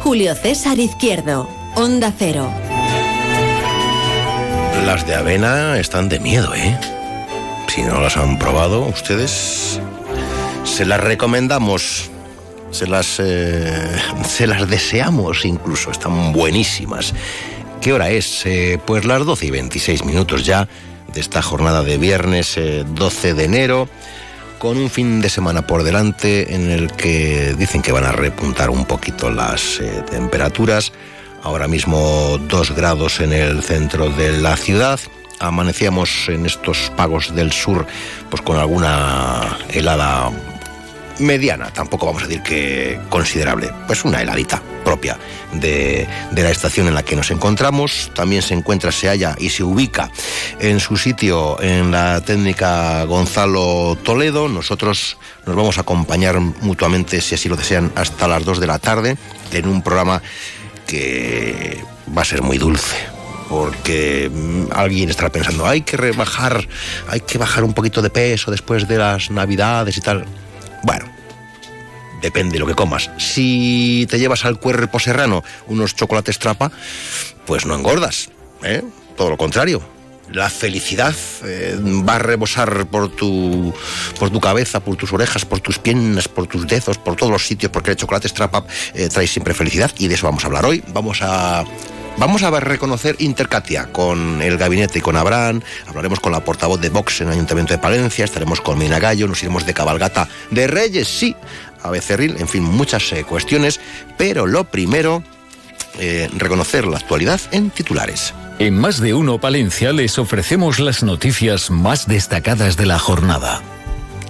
Julio César Izquierdo, Onda Cero. Las de avena están de miedo, ¿eh? Si no las han probado, ustedes se las recomendamos. Se las, eh, se las deseamos incluso, están buenísimas. ¿Qué hora es? Eh, pues las 12 y 26 minutos ya de esta jornada de viernes 12 eh, de enero, con un fin de semana por delante en el que dicen que van a repuntar un poquito las temperaturas. Ahora mismo 2 grados en el centro de la ciudad. Amanecíamos en estos pagos del sur pues con alguna helada mediana, tampoco vamos a decir que considerable, pues una heladita propia de, la estación en la que nos encontramos. También se encuentra, se halla y se ubica en su sitio en la técnica Gonzalo Toledo. Nosotros nos vamos a acompañar mutuamente, si así lo desean, hasta las 2 de la tarde en un programa que va a ser muy dulce, porque mm, alguien estará pensando, hay que rebajar, hay que bajar un poquito de peso después de las navidades y tal. Bueno, depende de lo que comas. Si te llevas al cuerpo serrano unos chocolates trapa, pues no engordas. ¿eh? Todo lo contrario. La felicidad eh, va a rebosar por tu, por tu cabeza, por tus orejas, por tus piernas, por tus dedos, por todos los sitios, porque el chocolate Strap eh, trae siempre felicidad y de eso vamos a hablar hoy. Vamos a Vamos a reconocer Intercatia con el gabinete y con Abraham. Hablaremos con la portavoz de Vox en el Ayuntamiento de Palencia. Estaremos con Mina Gallo. Nos iremos de cabalgata de Reyes, sí, a Becerril. En fin, muchas eh, cuestiones. Pero lo primero, eh, reconocer la actualidad en titulares. En más de uno Palencia les ofrecemos las noticias más destacadas de la jornada.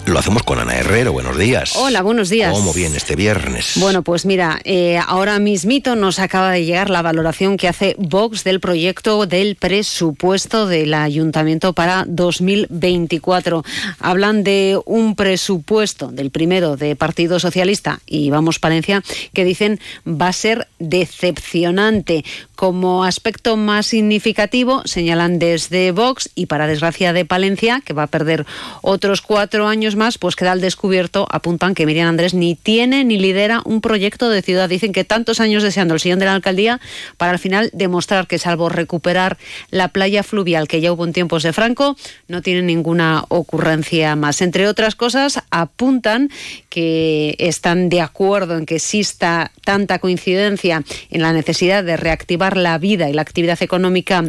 Lo hacemos con Ana Herrero. Buenos días. Hola, buenos días. ¿Cómo viene este viernes? Bueno, pues mira, eh, ahora mismito nos acaba de llegar la valoración que hace Vox del proyecto del presupuesto del ayuntamiento para 2024. Hablan de un presupuesto del primero de Partido Socialista y Vamos Palencia que dicen va a ser decepcionante. Como aspecto más significativo, señalan desde Vox y para desgracia de Palencia, que va a perder otros cuatro años más, pues queda al descubierto, apuntan que Miriam Andrés ni tiene ni lidera un proyecto de ciudad. Dicen que tantos años deseando el sillón de la alcaldía para al final demostrar que salvo recuperar la playa fluvial que ya hubo en tiempos de Franco, no tiene ninguna ocurrencia más. Entre otras cosas, apuntan que están de acuerdo en que exista tanta coincidencia en la necesidad de reactivar la vida y la actividad económica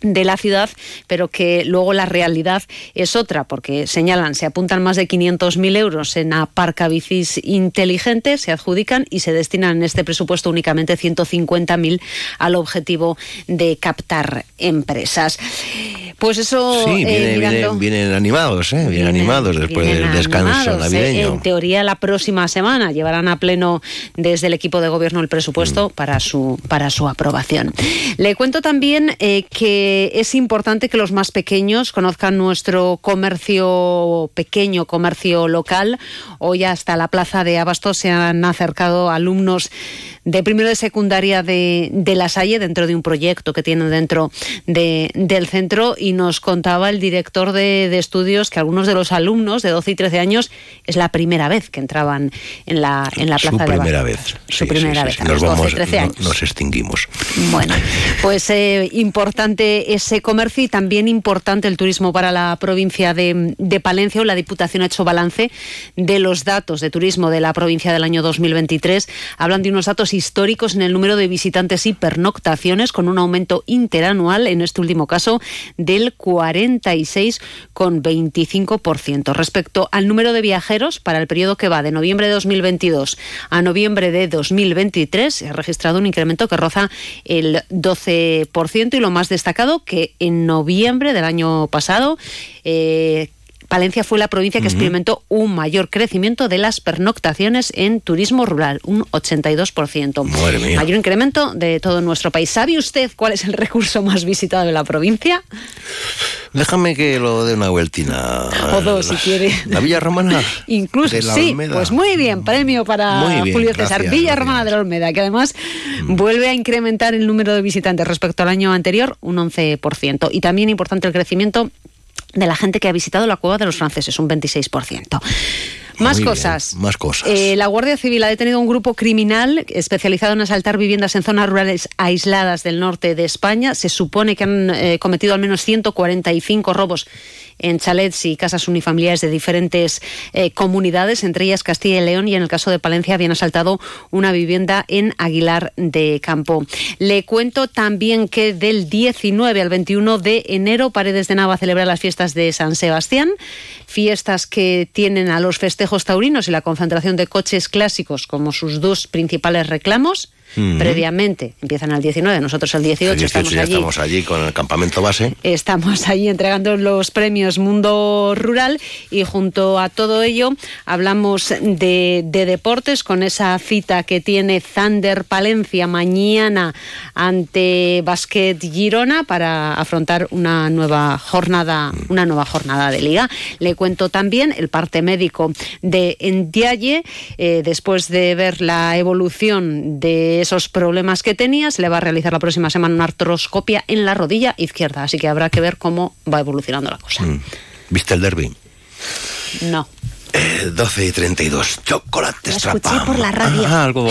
de la ciudad, pero que luego la realidad es otra, porque señalan, se apuntan más de 500.000 euros en aparca bicis inteligentes, se adjudican y se destinan en este presupuesto únicamente 150.000 al objetivo de captar empresas. Pues eso. Sí, eh, vienen, animados, ¿eh? Vienen, animados después del descanso ¿eh? navideño. En teoría, la próxima semana llevarán a pleno desde el equipo de gobierno el presupuesto mm. para, su, para su aprobación. Le cuento también que es importante que los más pequeños conozcan nuestro comercio pequeño, comercio local. Hoy hasta la plaza de Abastos se han acercado alumnos de primero de secundaria de, de La Salle dentro de un proyecto que tienen dentro de, del centro y nos contaba el director de, de, estudios que algunos de los alumnos de 12 y 13 años es la primera vez que entraban en la, en la plaza Su de primera vez. Su primera vez. Nos, vamos, 13 años. nos extinguimos. Bueno, pues eh, importante ese comercio y también importante el turismo para la provincia de, de Palencia. La Diputación ha hecho balance de los datos de turismo de la provincia del año 2023. Hablan de unos datos históricos en el número de visitantes y pernoctaciones, con un aumento interanual, en este último caso, del 46,25%. Respecto al número de viajeros, para el periodo que va de noviembre de 2022 a noviembre de 2023, se ha registrado un incremento que roza el 12% y lo más destacado que en noviembre del año pasado, eh, Palencia fue la provincia que experimentó un mayor crecimiento de las pernoctaciones en turismo rural, un 82%. Mayor incremento de todo nuestro país. ¿Sabe usted cuál es el recurso más visitado de la provincia? Déjame que lo dé una vueltina. O dos, si quiere. ¿La Villa Romana? Incluso, sí. Pues muy bien, premio para Julio César. Villa Romana de la Olmeda, que además mm. vuelve a incrementar el número de visitantes respecto al año anterior, un 11%. Y también importante el crecimiento de la gente que ha visitado la cueva de los franceses, un 26%. Más cosas. más cosas. Eh, la Guardia Civil ha detenido un grupo criminal especializado en asaltar viviendas en zonas rurales aisladas del norte de España. Se supone que han eh, cometido al menos 145 robos en chalets y casas unifamiliares de diferentes eh, comunidades, entre ellas Castilla y León, y en el caso de Palencia habían asaltado una vivienda en Aguilar de Campo. Le cuento también que del 19 al 21 de enero Paredes de Nava celebra las fiestas de San Sebastián, fiestas que tienen a los festejos taurinos y la concentración de coches clásicos como sus dos principales reclamos previamente. Empiezan al 19, nosotros el 18, estamos ya allí. estamos allí con el campamento base. Estamos allí entregando los premios Mundo Rural y junto a todo ello hablamos de, deportes con esa cita que tiene Thunder Palencia mañana ante Basket Girona para afrontar una nueva jornada, una nueva jornada de liga. Le cuento también el parte médico de Endiaye, eh, después de ver la evolución de esos problemas que tenía. Se le va a realizar la próxima semana una artroscopia en la rodilla izquierda, así que habrá que ver cómo va evolucionando la cosa. Mm. ¿Viste el derby? No. 12 y 32. Chocolate escuché por la radio. Ah, algo,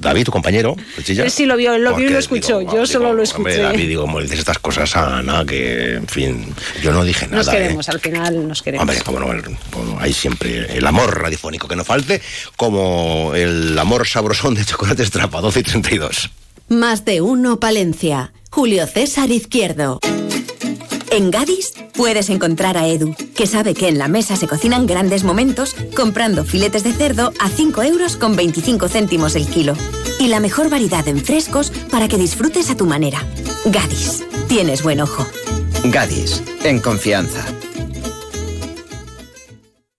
David, tu compañero. Él sí lo vio, lo vio y lo escuchó. yo solo lo escuché. David, digo, como dices estas cosas, Ana, que, en fin, yo no dije nada. Nos queremos, ¿eh? al final nos queremos. Hombre, como no, hay siempre el amor radiofónico que no falte, como el amor sabrosón de Chocolate Estrapa, 12 y 32. Más de uno, Palencia. Julio César Izquierdo. En Gadis puedes encontrar a Edu, que sabe que en la mesa se cocinan grandes momentos comprando filetes de cerdo a 5 euros con 25 céntimos el kilo. Y la mejor variedad en frescos para que disfrutes a tu manera. Gadis, tienes buen ojo. Gadis, en confianza.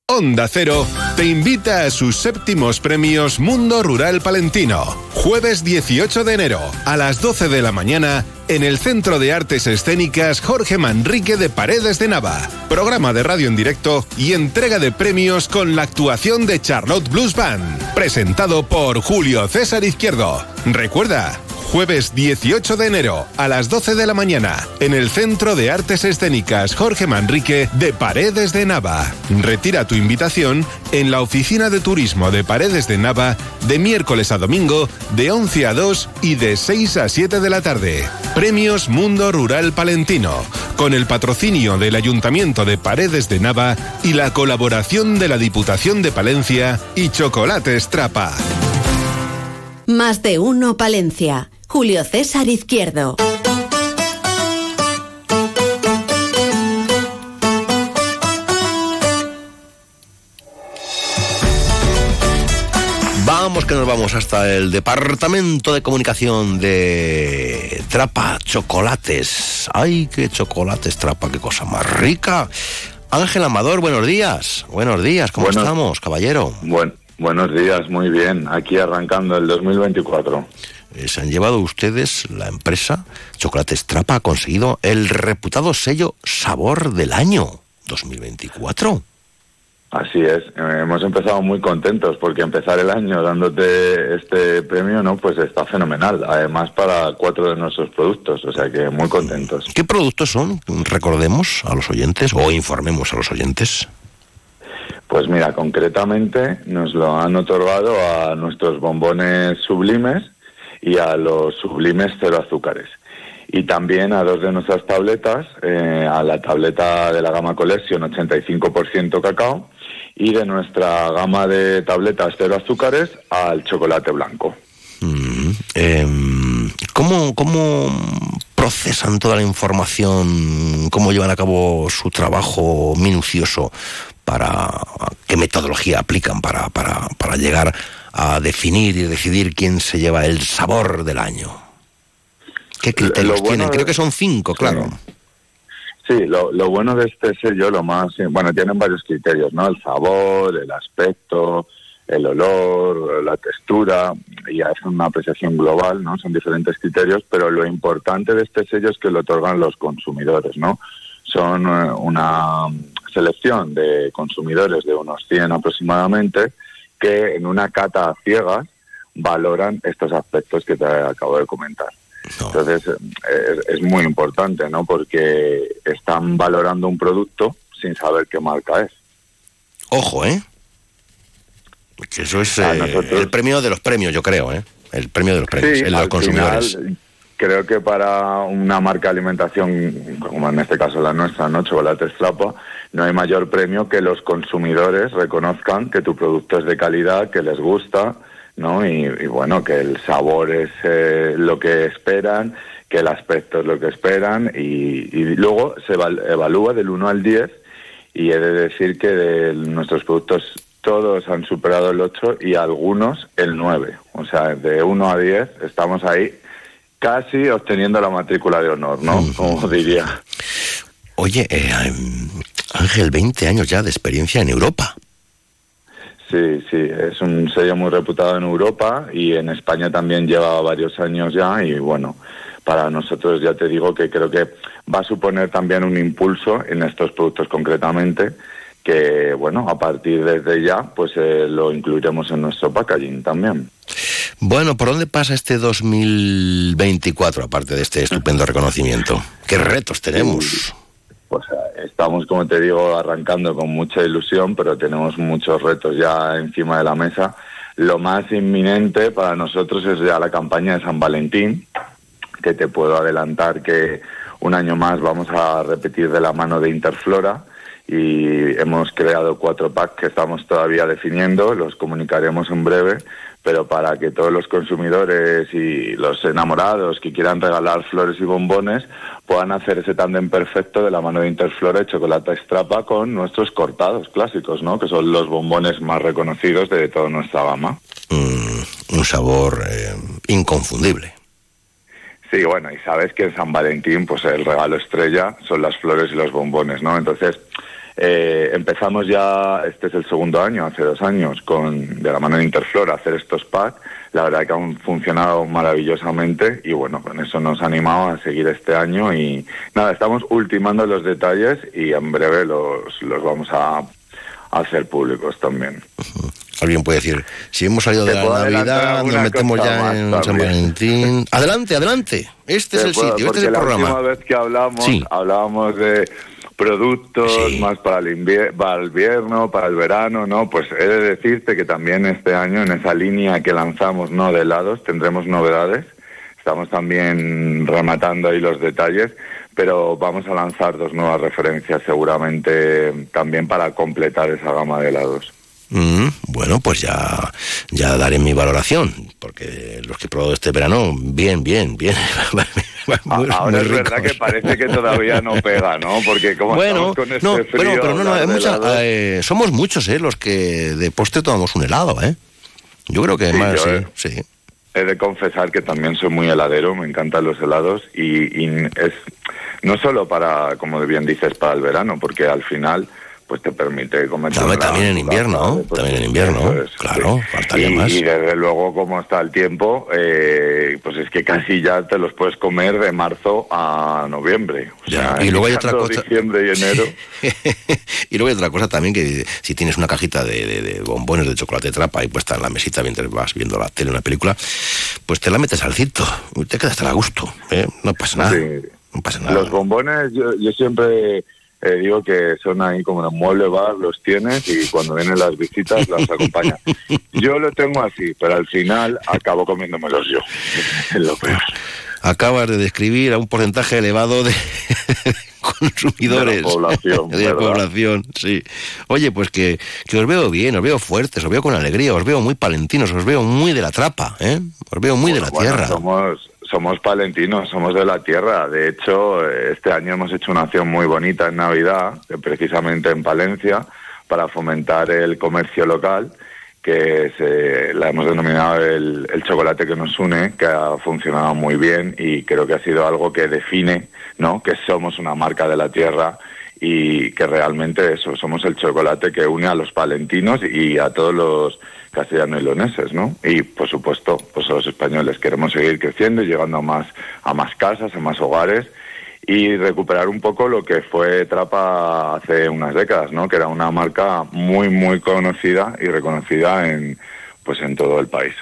Onda Cero te invita a sus séptimos premios Mundo Rural Palentino. Jueves 18 de enero a las 12 de la mañana en el Centro de Artes Escénicas Jorge Manrique de Paredes de Nava. Programa de radio en directo y entrega de premios con la actuación de Charlotte Blues Band. Presentado por Julio César Izquierdo. Recuerda, Jueves 18 de enero a las 12 de la mañana en el Centro de Artes Escénicas Jorge Manrique de Paredes de Nava. Retira tu invitación en la Oficina de Turismo de Paredes de Nava de miércoles a domingo de 11 a 2 y de 6 a 7 de la tarde. Premios Mundo Rural Palentino con el patrocinio del Ayuntamiento de Paredes de Nava y la colaboración de la Diputación de Palencia y Chocolate Strapa. Más de uno Palencia. Julio César Izquierdo. Vamos que nos vamos hasta el Departamento de Comunicación de Trapa Chocolates. ¡Ay, qué chocolates Trapa, qué cosa más rica! Ángel Amador, buenos días. Buenos días, ¿cómo estamos, caballero? Bueno, buenos días, muy bien. Aquí arrancando el 2024. Eh, se han llevado ustedes, la empresa Chocolate Trapa ha conseguido el reputado sello Sabor del Año 2024. Así es, eh, hemos empezado muy contentos porque empezar el año dándote este premio, ¿no? Pues está fenomenal, además para cuatro de nuestros productos, o sea que muy contentos. ¿Qué productos son? Recordemos a los oyentes o informemos a los oyentes. Pues mira, concretamente nos lo han otorgado a nuestros bombones sublimes, y a los sublimes cero azúcares. Y también a dos de nuestras tabletas, eh, a la tableta de la gama Collection 85% cacao y de nuestra gama de tabletas cero azúcares al chocolate blanco. Mm, em, ¿cómo, ¿Cómo procesan toda la información? ¿Cómo llevan a cabo su trabajo minucioso? para qué metodología aplican para, para, para llegar a definir y decidir quién se lleva el sabor del año. ¿Qué criterios tienen? Creo que son cinco, claro. Sí, lo, lo bueno de este sello, lo más, bueno, tienen varios criterios, ¿no? El sabor, el aspecto, el olor, la textura, y es una apreciación global, ¿no? Son diferentes criterios, pero lo importante de este sello es que lo otorgan los consumidores, ¿no? Son eh, una selección de consumidores de unos 100 aproximadamente que en una cata a ciegas valoran estos aspectos que te acabo de comentar. Entonces, eh, es, muy importante, ¿no? Porque están valorando un producto sin saber qué marca es. Ojo, ¿eh? Que eso es eh, el premio de los premios, yo creo, ¿eh? El premio de los premios, en los consumidores. creo que para una marca de alimentación, como en este caso la nuestra, ¿no? Chocolates Flapa, no hay mayor premio que los consumidores reconozcan que tu producto es de calidad, que les gusta, ¿no? Y, bueno, que el sabor es eh, lo que esperan, que el aspecto es lo que esperan y, luego se evalúa del 1 al 10 y he de decir que de nuestros productos todos han superado el 8 y algunos el 9. O sea, de 1 a 10 estamos ahí casi obteniendo la matrícula de honor, ¿no? Como diría. Oye, eh, Ángel, 20 años ya de experiencia en Europa. Sí, sí, es un sello muy reputado en Europa y en España también lleva varios años ya y bueno, para nosotros ya te digo que creo que va a suponer también un impulso en estos productos concretamente que bueno, a partir de ya pues eh, lo incluiremos en nuestro packaging también. Bueno, ¿por dónde pasa este 2024 aparte de este estupendo reconocimiento? ¿Qué retos tenemos? Pues estamos, como te digo, arrancando con mucha ilusión, pero tenemos muchos retos ya encima de la mesa. Lo más inminente para nosotros es ya la campaña de San Valentín, que te puedo adelantar que un año más vamos a repetir de la mano de Interflora y hemos creado cuatro packs que estamos todavía definiendo, los comunicaremos en breve, pero para que todos los consumidores y los enamorados que quieran regalar flores y bombones puedan hacer ese tándem perfecto de la mano de Interflora y chocolate extrapa con nuestros cortados clásicos, ¿no? que son los bombones más reconocidos de toda nuestra gama. Mm, un sabor eh, inconfundible. Sí, bueno, y sabes que en San Valentín, pues el regalo estrella son las flores y los bombones, ¿no? Entonces, eh, empezamos ya, este es el segundo año, hace dos años, con de la mano de Interflora, hacer estos packs. La verdad que han funcionado maravillosamente y bueno, con eso nos animamos a seguir este año y nada, estamos ultimando los detalles y en breve los, los vamos a, hacer públicos también. Alguien puede decir, si hemos salido de la Navidad, nos metemos ya en San Valentín. Adelante, adelante. Este es el sitio, este es el programa. La última vez que hablamos, hablábamos de productos más para el, para el invierno, para el verano, ¿no? Pues he de decirte que también este año en esa línea que lanzamos, ¿no? De helados, tendremos novedades. Estamos también rematando ahí los detalles, pero vamos a lanzar dos nuevas referencias seguramente también para completar esa gama de helados. Mm, bueno, pues ya, ya daré mi valoración, porque los que he probado este verano, bien, bien, bien. Ahora es verdad que parece que todavía no pega, ¿no? Porque como bueno, con este no, frío, pero, no, no, eh, somos muchos, ¿eh? Los que de postre tomamos un helado, ¿eh? Yo creo que más, sí, sí. He de confesar que también soy muy heladero, me encantan los helados y, y es no solo para, como bien dices, para el verano, porque al final pues te permite comer también en invierno pues, también en invierno claro faltaría y, más. y desde luego como está el tiempo eh, pues es que casi ya te los puedes comer de marzo a noviembre. Y luego hay otra cosa diciembre y enero. Y luego hay otra cosa también que si tienes una cajita de, bombones de chocolate trapa y puesta en la mesita mientras vas viendo la tele una película pues te la metes al cinto y te quedas a gusto ¿eh? no pasa nada no pasa nada. Los bombones yo, yo siempre eh, digo que son ahí como un mueble bar, los tienes y cuando vienen las visitas las acompañan. Yo lo tengo así, pero al final acabo comiéndomelos yo. Es lo peor. Acabas de describir a un porcentaje elevado de consumidores. De la población. de la población, sí. Oye, pues que, que, os veo bien, os veo fuertes, os veo con alegría, os veo muy palentinos, os veo muy de la trapa, ¿eh? Os veo muy de la tierra. Somos, somos palentinos, somos de la tierra. De hecho, este año hemos hecho una acción muy bonita en Navidad, precisamente en Palencia, para fomentar el comercio local. que se, la hemos denominado el, el, chocolate que nos une, que ha funcionado muy bien y creo que ha sido algo que define, ¿no? Que somos una marca de la tierra y que realmente eso, somos el chocolate que une a los palentinos y a todos los castellanos y leoneses, ¿no? Y por supuesto, pues a los españoles queremos seguir creciendo y llegando a más, a más casas, a más hogares y recuperar un poco lo que fue Trapa hace unas décadas, ¿no? Que era una marca muy muy conocida y reconocida en pues en todo el país.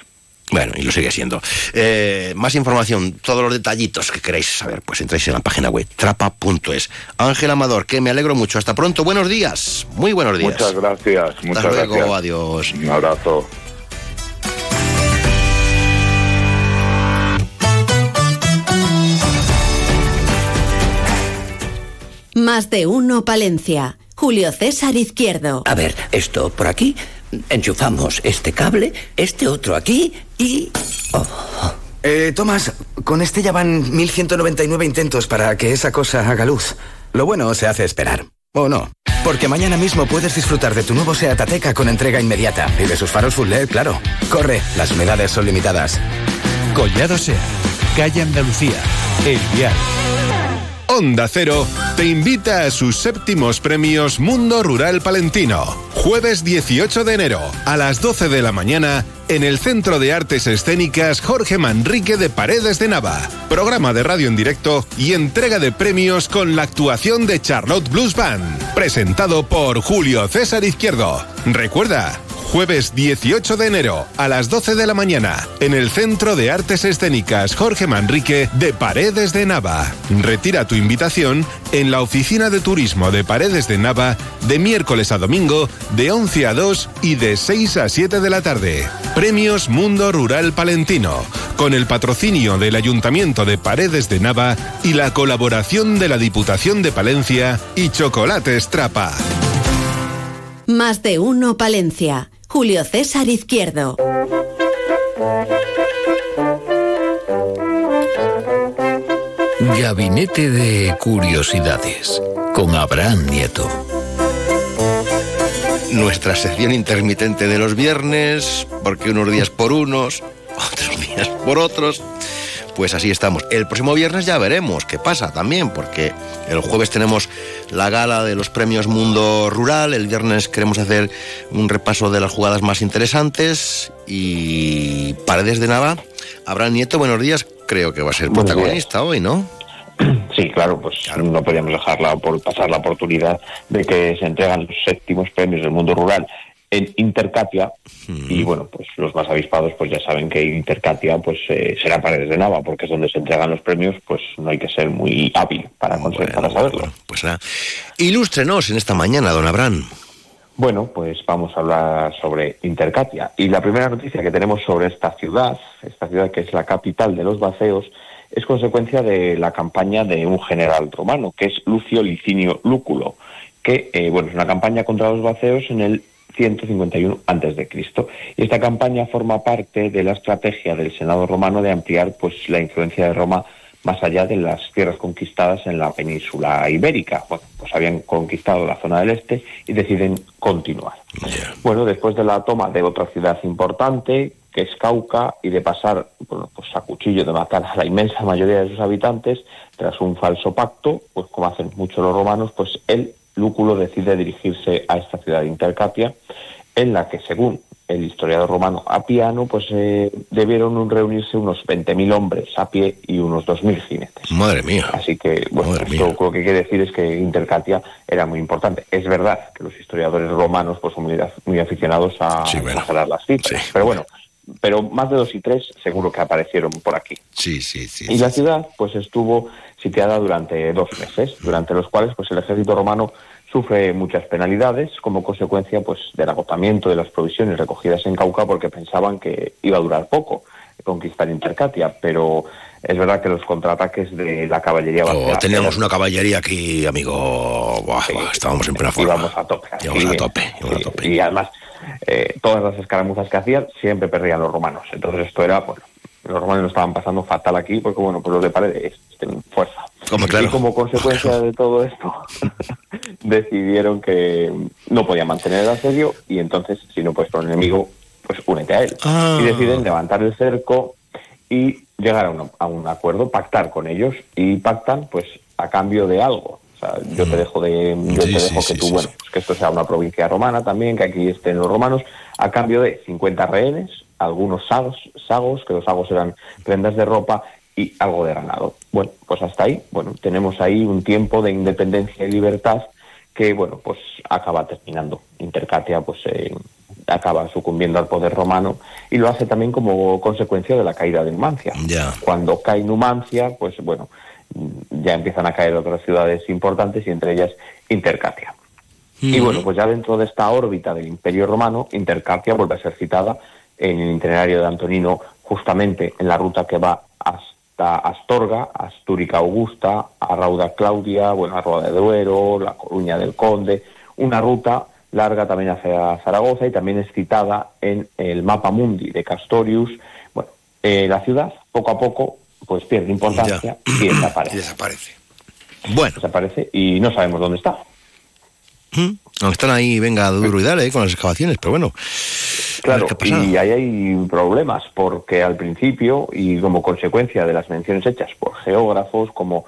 Bueno, y lo sigue siendo. Eh, más información, todos los detallitos que queráis saber, pues entráis en la página web trapa.es. Ángel Amador, que me alegro mucho. Hasta pronto, buenos días. Muy buenos días. Muchas gracias. Muchas Hasta luego, gracias. adiós. Un abrazo. Más de uno Palencia. Julio César Izquierdo. A ver, esto por aquí. Enchufamos este cable, este otro aquí y... Oh. Eh, Tomás, con este ya van 1199 intentos para que esa cosa haga luz. Lo bueno se hace esperar. ¿O no? Porque mañana mismo puedes disfrutar de tu nuevo Seat Ateca con entrega inmediata. Y de sus faros full LED, claro. Corre, las unidades son limitadas. Collado Seat, calle Andalucía, El Vial. Onda Cero te invita a sus séptimos premios Mundo Rural Palentino. Jueves 18 de enero a las 12 de la mañana en el Centro de Artes Escénicas Jorge Manrique de Paredes de Nava. Programa de radio en directo y entrega de premios con la actuación de Charlotte Blues Band. Presentado por Julio César Izquierdo. Recuerda, Jueves 18 de enero a las 12 de la mañana en el Centro de Artes Escénicas Jorge Manrique de Paredes de Nava. Retira tu invitación en la Oficina de Turismo de Paredes de Nava de miércoles a domingo de 11 a 2 y de 6 a 7 de la tarde. Premios Mundo Rural Palentino con el patrocinio del Ayuntamiento de Paredes de Nava y la colaboración de la Diputación de Palencia y Chocolates Trapa. Más de uno Palencia. Julio César Izquierdo. Gabinete de Curiosidades con Abraham Nieto. Nuestra sección intermitente de los viernes, porque unos días por unos, otros días por otros. Pues así estamos. El próximo viernes ya veremos qué pasa también, porque el jueves tenemos la gala de los premios Mundo Rural, el viernes queremos hacer un repaso de las jugadas más interesantes y Paredes de Nava. Abraham Nieto, buenos días, creo que va a ser Buenos protagonista hoy, ¿no? Sí, claro, pues no podíamos dejarla por pasar la oportunidad de que se entregan los séptimos premios del mundo rural en Intercatia y bueno, pues los más avispados pues ya saben que Intercatia pues eh, será Paredes de Nava porque es donde se entregan los premios, pues no hay que ser muy hábil para conseguir para saberlo. Pues nada. Ilústrenos en esta mañana, don Abraham. Bueno, pues vamos a hablar sobre Intercatia. Y la primera noticia que tenemos sobre esta ciudad, esta ciudad que es la capital de los Baceos, es consecuencia de la campaña de un general romano, que es Lucio Licinio Lúculo, que eh, bueno, es una campaña contra los Baceos en el 151 antes de Cristo. Y esta campaña forma parte de la estrategia del Senado romano de ampliar pues la influencia de Roma más allá de las tierras conquistadas en la península ibérica. Bueno, pues habían conquistado la zona del este y deciden continuar. Bueno, después de la toma de otra ciudad importante, que es Cauca, y de pasar bueno, pues a cuchillo de matar a la inmensa mayoría de sus habitantes, tras un falso pacto, pues como hacen muchos los romanos, pues él, Lúculo, decide dirigirse a esta ciudad de Intercatia, en la que, según el historiador romano Apiano, pues eh, debieron reunirse unos 20.000 hombres a pie y unos 2.000 jinetes. Madre mía. Así que, bueno, esto lo que quiere decir es que Intercatia era muy importante. Es verdad que los historiadores romanos pues son muy, muy aficionados a Sí, bueno. las cifras, pero bueno, pero más de dos y tres seguro que aparecieron por aquí. Sí, sí, sí. Y la ciudad pues estuvo sitiada durante dos meses, durante los cuales pues el ejército romano sufre muchas penalidades como consecuencia pues del agotamiento de las provisiones recogidas en Cauca porque pensaban que iba a durar poco conquistar Intercatia, pero es verdad que los contraataques de la caballería Oh, teníamos una caballería aquí, amigo. Buah, buah, estábamos en plena forma. íbamos a tope. Íbamos a tope, íbamos a sí, tope. Y además, eh, todas las escaramuzas que hacían siempre perdían los romanos. Entonces esto era, bueno, los romanos lo estaban pasando fatal aquí porque, bueno, pues los de paredes tienen fuerza. Hombre, claro. Y como consecuencia de todo esto, decidieron que no podían mantener el asedio y entonces, si no puedes por el enemigo, pues únete a él. Ah. Y deciden levantar el cerco y llegar a un, a un acuerdo, pactar con ellos y pactan pues a cambio de algo. O sea, yo te dejo de, yo Sí, te dejo sí, que tú, sí, bueno, pues que esto sea una provincia romana también, que aquí estén los romanos, a cambio de 50 rehenes, algunos sagos, sagos, que los sagos eran prendas de ropa y algo de ganado. Bueno, pues hasta ahí, bueno, tenemos ahí un tiempo de independencia y libertad que, bueno, pues acaba terminando. Intercatia, pues eh, acaba sucumbiendo al poder romano y lo hace también como consecuencia de la caída de Numancia. Cuando cae Numancia, pues bueno, ya empiezan a caer otras ciudades importantes y entre ellas Intercatia. Y bueno, pues ya dentro de esta órbita del Imperio Romano, Intercatia vuelve a ser citada en el itinerario de Antonino, justamente en la ruta que va hasta Astorga, Astúrica Augusta, a Rauda Claudia, bueno, a Roda de Duero, La Coruña del Conde, una ruta larga también hacia Zaragoza y también es citada en el mapa mundi de Castorius. Bueno, eh, la ciudad poco a poco pues pierde importancia y desaparece. Y desaparece. Bueno. Desaparece y no sabemos dónde está. ¿Mm? Aunque están ahí, venga, duro y dale, eh, con las excavaciones, pero bueno. Claro, y ahí hay problemas, porque al principio, y como consecuencia de las menciones hechas por geógrafos como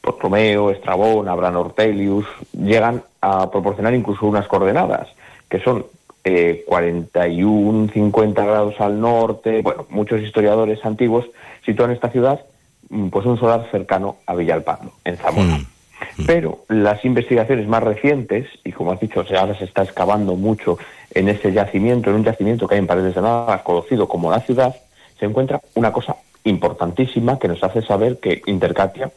Ptolomeo, Estrabón, Abraham Ortelius, llegan a proporcionar incluso unas coordenadas, que son eh, 41, 50 grados al norte. Bueno, muchos historiadores antiguos sitúan esta ciudad mm, pues un solar cercano a Villalpando, en Zamora. Pero las investigaciones más recientes, y como has dicho, ahora se está excavando mucho en ese yacimiento, en un yacimiento que hay en Paredes de Nava, conocido como la ciudad, se encuentra una cosa importantísima que nos hace saber que Intercatia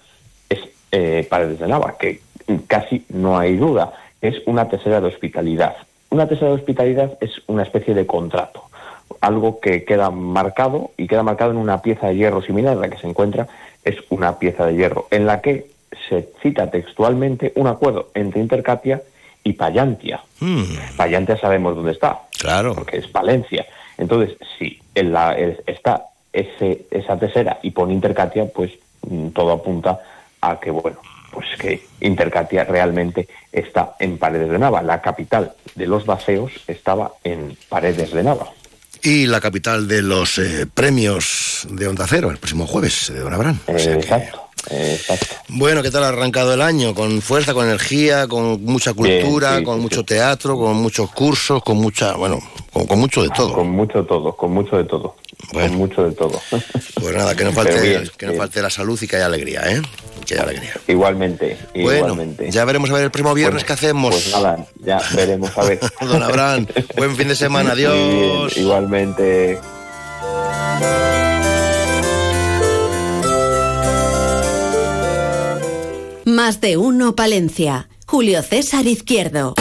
es eh, Paredes de Nava, que casi no hay duda, es una tesera de hospitalidad. Una tesera de hospitalidad es una especie de contrato, algo que queda marcado y queda marcado en una pieza de hierro similar a la que se encuentra, es una pieza de hierro en la que se cita textualmente un acuerdo entre Intercatia y Pallantia. Mm, Pallantia sabemos dónde está. Claro. Porque es Valencia. Entonces, si en la, es- está ese, esa tesera y pone Intercatia, pues mm, todo apunta a que, bueno, pues que Intercatia realmente está en Paredes de Nava. La capital de los vaceos estaba en Paredes de Nava. Y la capital de los eh, premios de Onda Cero, el próximo jueves, de Don Abraham. O sea que- Exacto, exacto. Bueno, ¿qué tal ha arrancado el año? Con fuerza, con energía, con mucha cultura, sí, con sí, mucho teatro, con muchos cursos, con mucha, bueno, con, con mucho de todo. Con mucho todo, con mucho de todo. Bueno. Con mucho de todo. Pues nada, que no falte, bien, que no falte la salud y que haya alegría, ¿eh? Que haya alegría. Igualmente, Bueno, igualmente. ya veremos a ver el próximo viernes qué hacemos. Pues nada, ya veremos a ver. Don Abraham, buen fin de semana, Muy bien, adiós. igualmente. Más de uno Palencia. Julio César Izquierdo.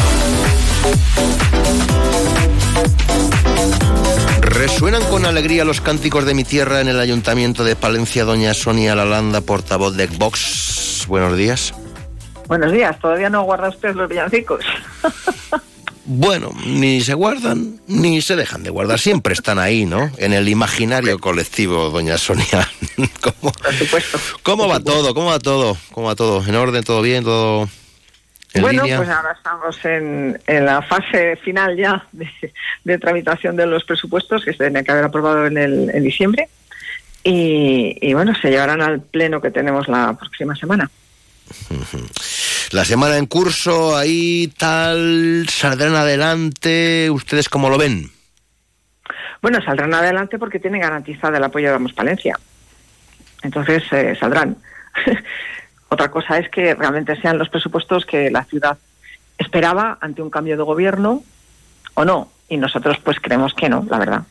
Resuenan con alegría los cánticos de mi tierra en el Ayuntamiento de Palencia, doña Sonia Lalanda, portavoz de Vox. Buenos días. Buenos días, todavía no guarda usted los villancicos. Bueno, ni se guardan ni se dejan de guardar, siempre están ahí, ¿no? En el imaginario colectivo, doña Sonia. ¿Cómo, ¿Cómo va todo? ¿Cómo va todo? ¿Cómo va todo? ¿En orden? ¿Todo bien? ¿Todo bueno, línea? pues ahora estamos en, en la fase final ya de, de tramitación de los presupuestos que se tienen que haber aprobado en, el, en diciembre. Y, y bueno, se llevarán al pleno que tenemos la próxima semana. La semana en curso, ahí tal, saldrán adelante. ¿Ustedes cómo lo ven? Bueno, saldrán adelante porque tienen garantizado el apoyo de Vamos Palencia. Entonces eh, saldrán. Otra cosa es que realmente sean los presupuestos que la ciudad esperaba ante un cambio de gobierno o no. Y nosotros pues creemos que no, la verdad.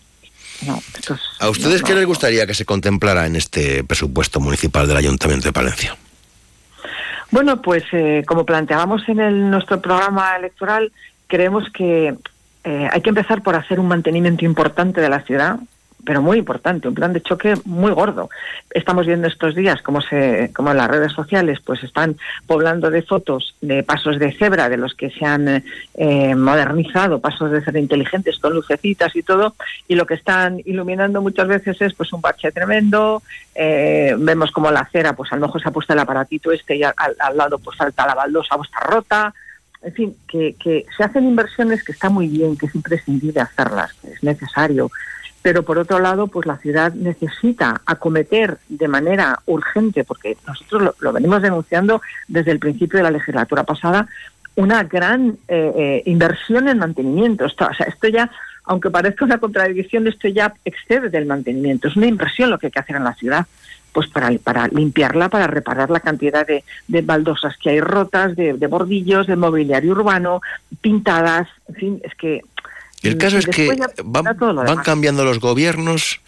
No, esto es- ¿A ustedes no, qué les gustaría que se contemplara en este presupuesto municipal del Ayuntamiento de Palencia? Bueno, pues eh, como planteábamos en el, nuestro programa electoral, creemos que eh, hay que empezar por hacer un mantenimiento importante de la ciudad, pero muy importante, un plan de choque muy gordo. Estamos viendo estos días como se, como en las redes sociales, pues están poblando de fotos de pasos de cebra, de los que se han eh, modernizado, pasos de cebra inteligentes con lucecitas y todo, y lo que están iluminando muchas veces es pues un bache tremendo. eh, vemos como la acera, pues a lo mejor se ha puesto el aparatito este y al, lado pues falta la baldosa o está rota en fin, que, que se hacen inversiones que está muy bien, que es imprescindible hacerlas, que es necesario, pero por otro lado, pues la ciudad necesita acometer de manera urgente, porque nosotros lo, venimos denunciando desde el principio de la legislatura pasada, una gran eh, eh, inversión en mantenimiento. Esto, o sea, esto ya, aunque parezca una contradicción, esto ya excede del mantenimiento. Es una inversión lo que hay que hacer en la ciudad pues para, limpiarla, para reparar la cantidad de, baldosas que hay rotas, de, de, bordillos, de mobiliario urbano, pintadas, en fin, es que el caso es que van, cambiando los gobiernos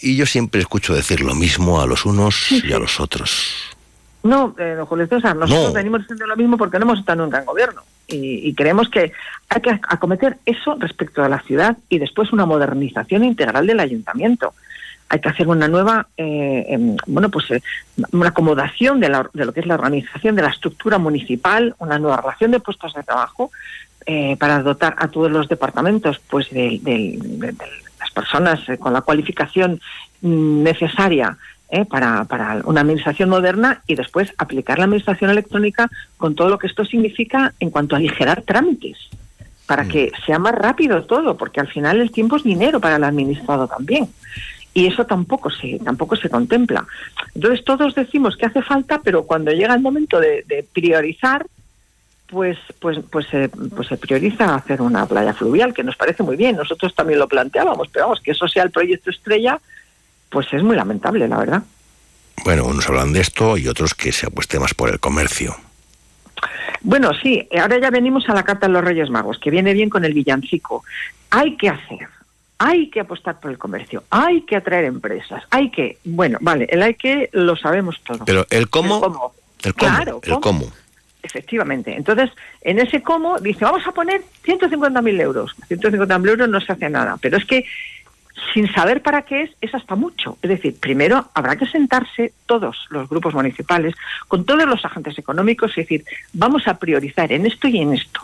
y yo siempre escucho decir lo mismo a los unos y a los otros. No, eh, Julio César, nosotros venimos diciendo lo mismo porque no hemos estado nunca en gobierno. Y, creemos que hay que acometer eso respecto a la ciudad y después una modernización integral del ayuntamiento. Hay que hacer una nueva, eh, em, bueno, pues eh, una acomodación de, de, lo que es la organización de la estructura municipal, una nueva relación de puestos de trabajo, eh, para dotar a todos los departamentos pues de, las personas eh, con la cualificación necesaria eh, para, para, una administración moderna y después aplicar la administración electrónica con todo lo que esto significa en cuanto a aligerar trámites para mm. que sea más rápido todo, porque al final el tiempo es dinero para el administrado también. Y eso tampoco se, tampoco se contempla. Entonces todos decimos que hace falta, pero cuando llega el momento de, de priorizar, pues pues pues se, pues se prioriza hacer una playa fluvial que nos parece muy bien. Nosotros también lo planteábamos pero vamos que eso sea el proyecto estrella pues es muy lamentable la verdad. Bueno unos hablan de esto y otros que se apueste más por el comercio. Bueno sí ahora ya venimos a la carta de los Reyes Magos que viene bien con el villancico. Hay que hacer hay que apostar por el comercio, hay que atraer empresas, hay que, bueno, vale, el hay que lo sabemos todo. Pero el cómo, el cómo, el cómo, claro, el cómo. Efectivamente. Entonces, en ese cómo dice, vamos a poner 150.000 euros. 150.000 euros no se hace nada, pero es que sin saber para qué es, es hasta mucho. Es decir, primero habrá que sentarse todos los grupos municipales con todos los agentes económicos y decir, vamos a priorizar en esto y en esto.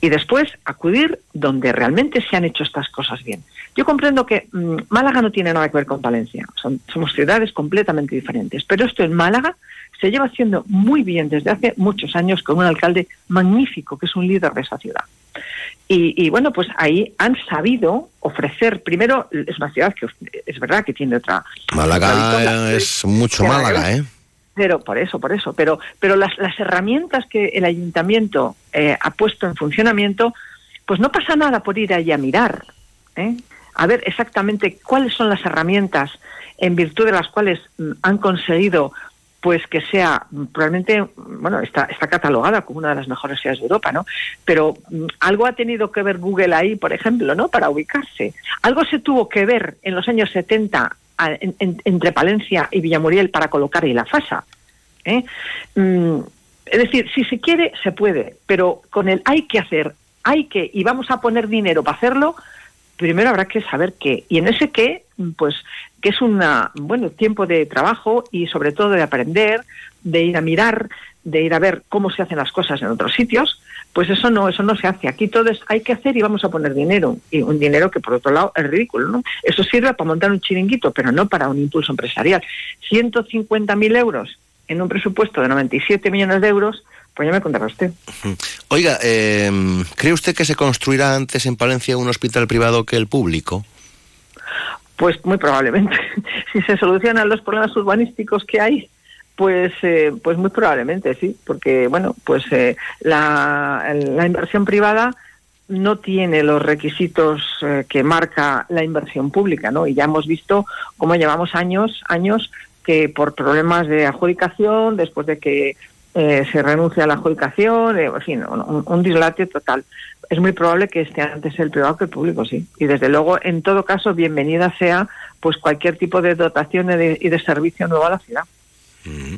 Y después acudir donde realmente se han hecho estas cosas bien. Yo comprendo que mm, Málaga no tiene nada que ver con Valencia, somos ciudades completamente diferentes, pero esto en Málaga se lleva haciendo muy bien desde hace muchos años con un alcalde magnífico que es un líder de esa ciudad. Y, bueno, pues ahí han sabido ofrecer, primero, es una ciudad que es verdad que tiene otra... Málaga es mucho Málaga, ¿eh? Pero por eso, por eso. Pero, pero las, las herramientas que el ayuntamiento eh, ha puesto en funcionamiento, pues no pasa nada por ir allí a mirar, ¿eh? a ver exactamente cuáles son las herramientas en virtud de las cuales mm, han conseguido pues que sea probablemente, bueno, está, está catalogada como una de las mejores ciudades de Europa, ¿no? Pero mm, algo ha tenido que ver Google ahí, por ejemplo, ¿no? Para ubicarse. Algo se tuvo que ver en los años 70 entre Palencia y Villamuriel para colocar ahí la fasa. ¿eh? Mm, es decir, si se quiere, se puede, pero con el hay que hacer, hay que, y vamos a poner dinero para hacerlo, primero habrá que saber qué. Y en ese qué, pues que es un bueno tiempo de trabajo y sobre todo de aprender, de ir a mirar, de ir a ver cómo se hacen las cosas en otros sitios, pues eso no eso no se hace. Aquí todo es hay que hacer y vamos a poner dinero y un dinero que por otro lado es ridículo, ¿no? Eso sirve para montar un chiringuito, pero no para un impulso empresarial. 150.000 euros en un presupuesto de 97 millones de euros, pues ya me contará usted. Oiga, eh, ¿cree usted que se construirá antes en Palencia un hospital privado que el público? Pues muy probablemente. si se solucionan los problemas urbanísticos que hay, pues, eh, pues muy probablemente sí, porque bueno, pues eh, la, la, inversión privada no tiene los requisitos eh, que marca la inversión pública, ¿no? Y ya hemos visto cómo llevamos años, años que por problemas de adjudicación, después de que se renuncia a la adjudicación, en fin, un, un dislate total es muy probable que esté antes el privado que el público, sí. Y desde luego, en todo caso, bienvenida sea pues cualquier tipo de dotación y de, servicio nuevo a la ciudad. Mm.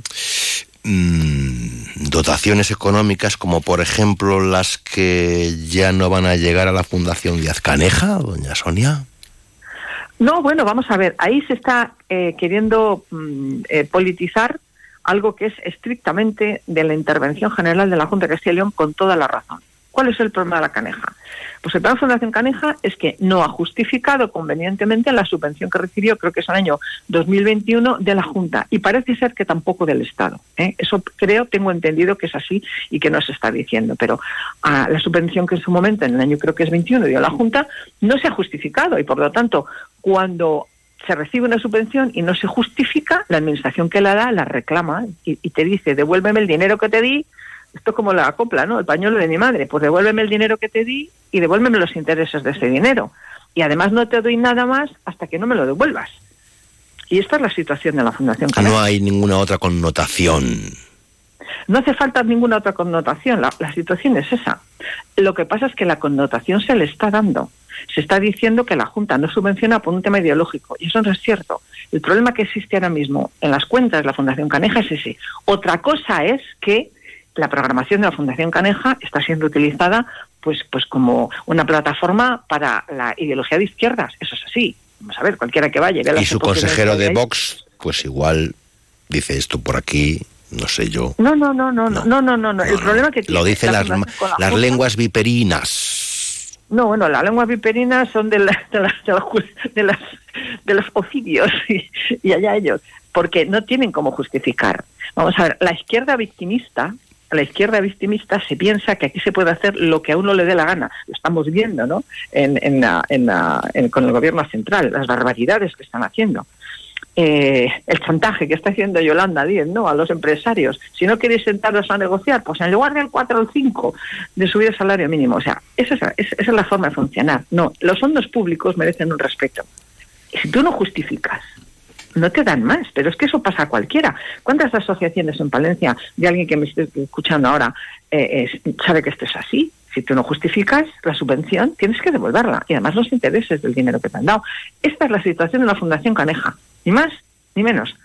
Mm, dotaciones económicas como por ejemplo las que ya no van a llegar a la Fundación Díaz Caneja, doña Sonia. No, bueno, vamos a ver, ahí se está eh, queriendo mm, eh, politizar algo que es estrictamente de la intervención general de la Junta de Castilla y León con toda la razón. ¿Cuál es el problema de la Caneja? Pues el plan Fundación Caneja es que no ha justificado convenientemente la subvención que recibió, creo que es el año 2021, de la Junta. Y parece ser que tampoco del Estado. ¿eh? Eso creo, tengo entendido que es así y que no se está diciendo. Pero a la subvención que en su momento, en el año creo que es 21, dio la Junta, no se ha justificado. Y por lo tanto, cuando se recibe una subvención y no se justifica, la administración que la da la reclama y, y te dice, devuélveme el dinero que te di esto es como la copla, ¿no? El pañuelo de mi madre. Pues devuélveme el dinero que te di y devuélveme los intereses de ese dinero. Y además no te doy nada más hasta que no me lo devuelvas. Y esta es la situación de la Fundación No hay ninguna otra connotación. No hace falta ninguna otra connotación, la, la, situación es esa. Lo que pasa es que la connotación se le está dando. Se está diciendo que la Junta no subvenciona por un tema ideológico, y eso no es cierto. El problema que existe ahora mismo en las cuentas de la Fundación Caneja es ese. Otra cosa es que la programación de la Fundación Caneja está siendo utilizada pues, pues como una plataforma para la ideología de izquierdas. Eso es así. Vamos a ver, cualquiera que vaya. Y su consejero de Vox, pues igual dice esto por aquí, no sé yo. No, no, no, no, no, no, no, no. no. El problema que Lo dicen las, las lenguas viperinas. No, bueno, las lenguas viperinas son de, la, de, las, de, las, de, los oficios y, y allá ellos, porque no tienen cómo justificar. Vamos a ver, la izquierda victimista, la izquierda victimista se piensa que aquí se puede hacer lo que a uno le dé la gana. Lo estamos viendo, ¿no? En, en, la, en, la, en con el gobierno central, las barbaridades que están haciendo. Eh, el chantaje que está haciendo Yolanda Díez ¿no? a los empresarios. Si no queréis sentaros a negociar, pues en lugar del 4 o 5 de subir el salario mínimo. O sea, esa es, esa es la forma de funcionar. No, los fondos públicos merecen un respeto. Si tú no justificas no te dan más, pero es que eso pasa a cualquiera. ¿Cuántas asociaciones en Palencia de alguien que me esté escuchando ahora eh, sabe que esto es así? Si tú no justificas la subvención, tienes que devolverla y además los intereses del dinero que te han dado. Esta es la situación de la Fundación Caneja, ni más ni menos.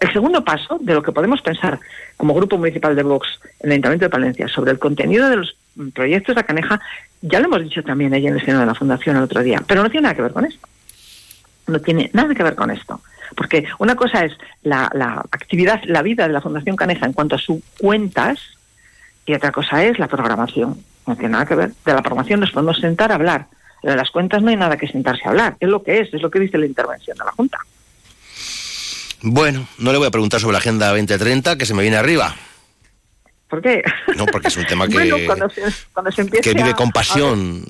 El segundo paso de lo que podemos pensar como Grupo Municipal de Vox en el Ayuntamiento de Palencia sobre el contenido de los proyectos de Caneja, ya lo hemos dicho también ahí en el seno de la Fundación el otro día, pero no tiene nada que ver con esto. No tiene nada que ver con esto. Porque una cosa es la, la actividad, la vida de la Fundación Caneja en cuanto a sus cuentas y otra cosa es la programación. No tiene nada que ver. De la programación nos podemos sentar a hablar. De las cuentas no hay nada que sentarse a hablar. Es lo que es, es lo que dice la intervención de la Junta. Bueno, no le voy a preguntar sobre la Agenda 2030, que se me viene arriba. ¿Por qué? No, porque es un tema que, bueno, cuando se, cuando se que vive con pasión.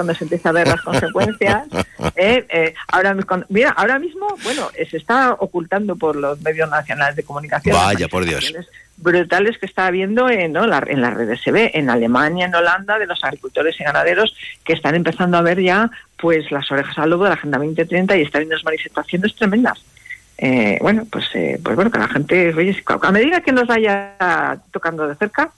Cuando se empieza a ver las consecuencias. eh, eh, ahora, mira, ahora mismo, bueno, se está ocultando por los medios nacionales de comunicación. Vaya, por Dios. Brutales que está habiendo en, ¿no? la, en las redes. Se ve en Alemania, en Holanda, de los agricultores y ganaderos que están empezando a ver ya pues las orejas al lobo de la Agenda 2030 y están viendo unas manifestaciones tremendas. Eh, bueno, pues, eh, pues bueno, que la gente, oye, a medida que nos vaya tocando de cerca,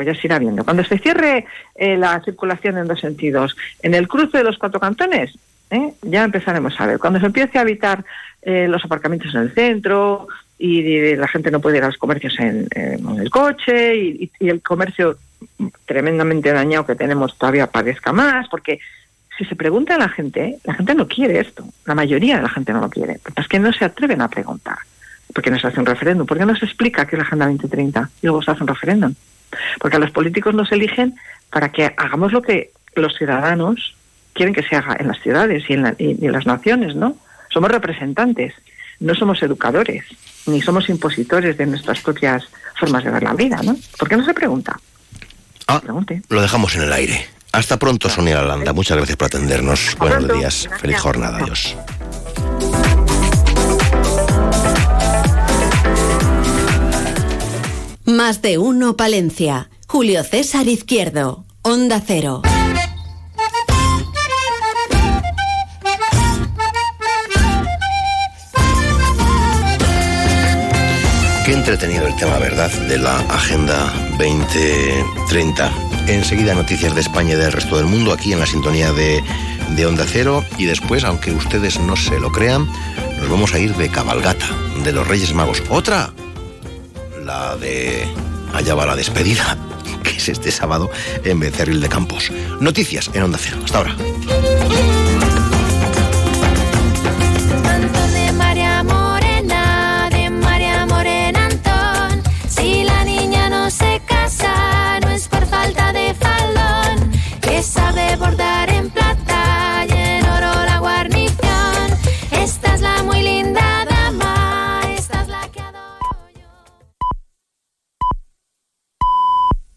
pues ya se irá viendo. Cuando se cierre eh, la circulación en dos sentidos, en el cruce de los cuatro cantones, ¿eh? ya empezaremos a ver. Cuando se empiece a evitar eh, los aparcamientos en el centro y, la gente no puede ir a los comercios en, el coche y, el comercio tremendamente dañado que tenemos todavía padezca más, porque si se pregunta a la gente, la gente no quiere esto. La mayoría de la gente no lo quiere. Es que no se atreven a preguntar. ¿Por qué no se hace un referéndum? ¿Por qué no se explica qué es la Agenda 2030 y luego se hace un referéndum? Porque a los políticos nos eligen para que hagamos lo que los ciudadanos quieren que se haga en las ciudades y en, la, y en las naciones, ¿no? Somos representantes, no somos educadores, ni somos impositores de nuestras propias formas de ver la vida, ¿no? ¿Por qué no se pregunta? Ah, Pregunte. lo dejamos en el aire. Hasta pronto, Sonia Landa. Muchas gracias por atendernos. Buenos días. Gracias. Feliz jornada. Adiós. Más de uno, Palencia. Julio César Izquierdo. Onda Cero. Qué entretenido el tema, ¿verdad? De la Agenda 2030. Enseguida noticias de España y del resto del mundo aquí en la sintonía de, de, Onda Cero. Y después, aunque ustedes no se lo crean, nos vamos a ir de cabalgata de los Reyes Magos. Otra, la de Allá va la despedida, que es este sábado en Becerril de Campos. Noticias en Onda Cero. Hasta ahora.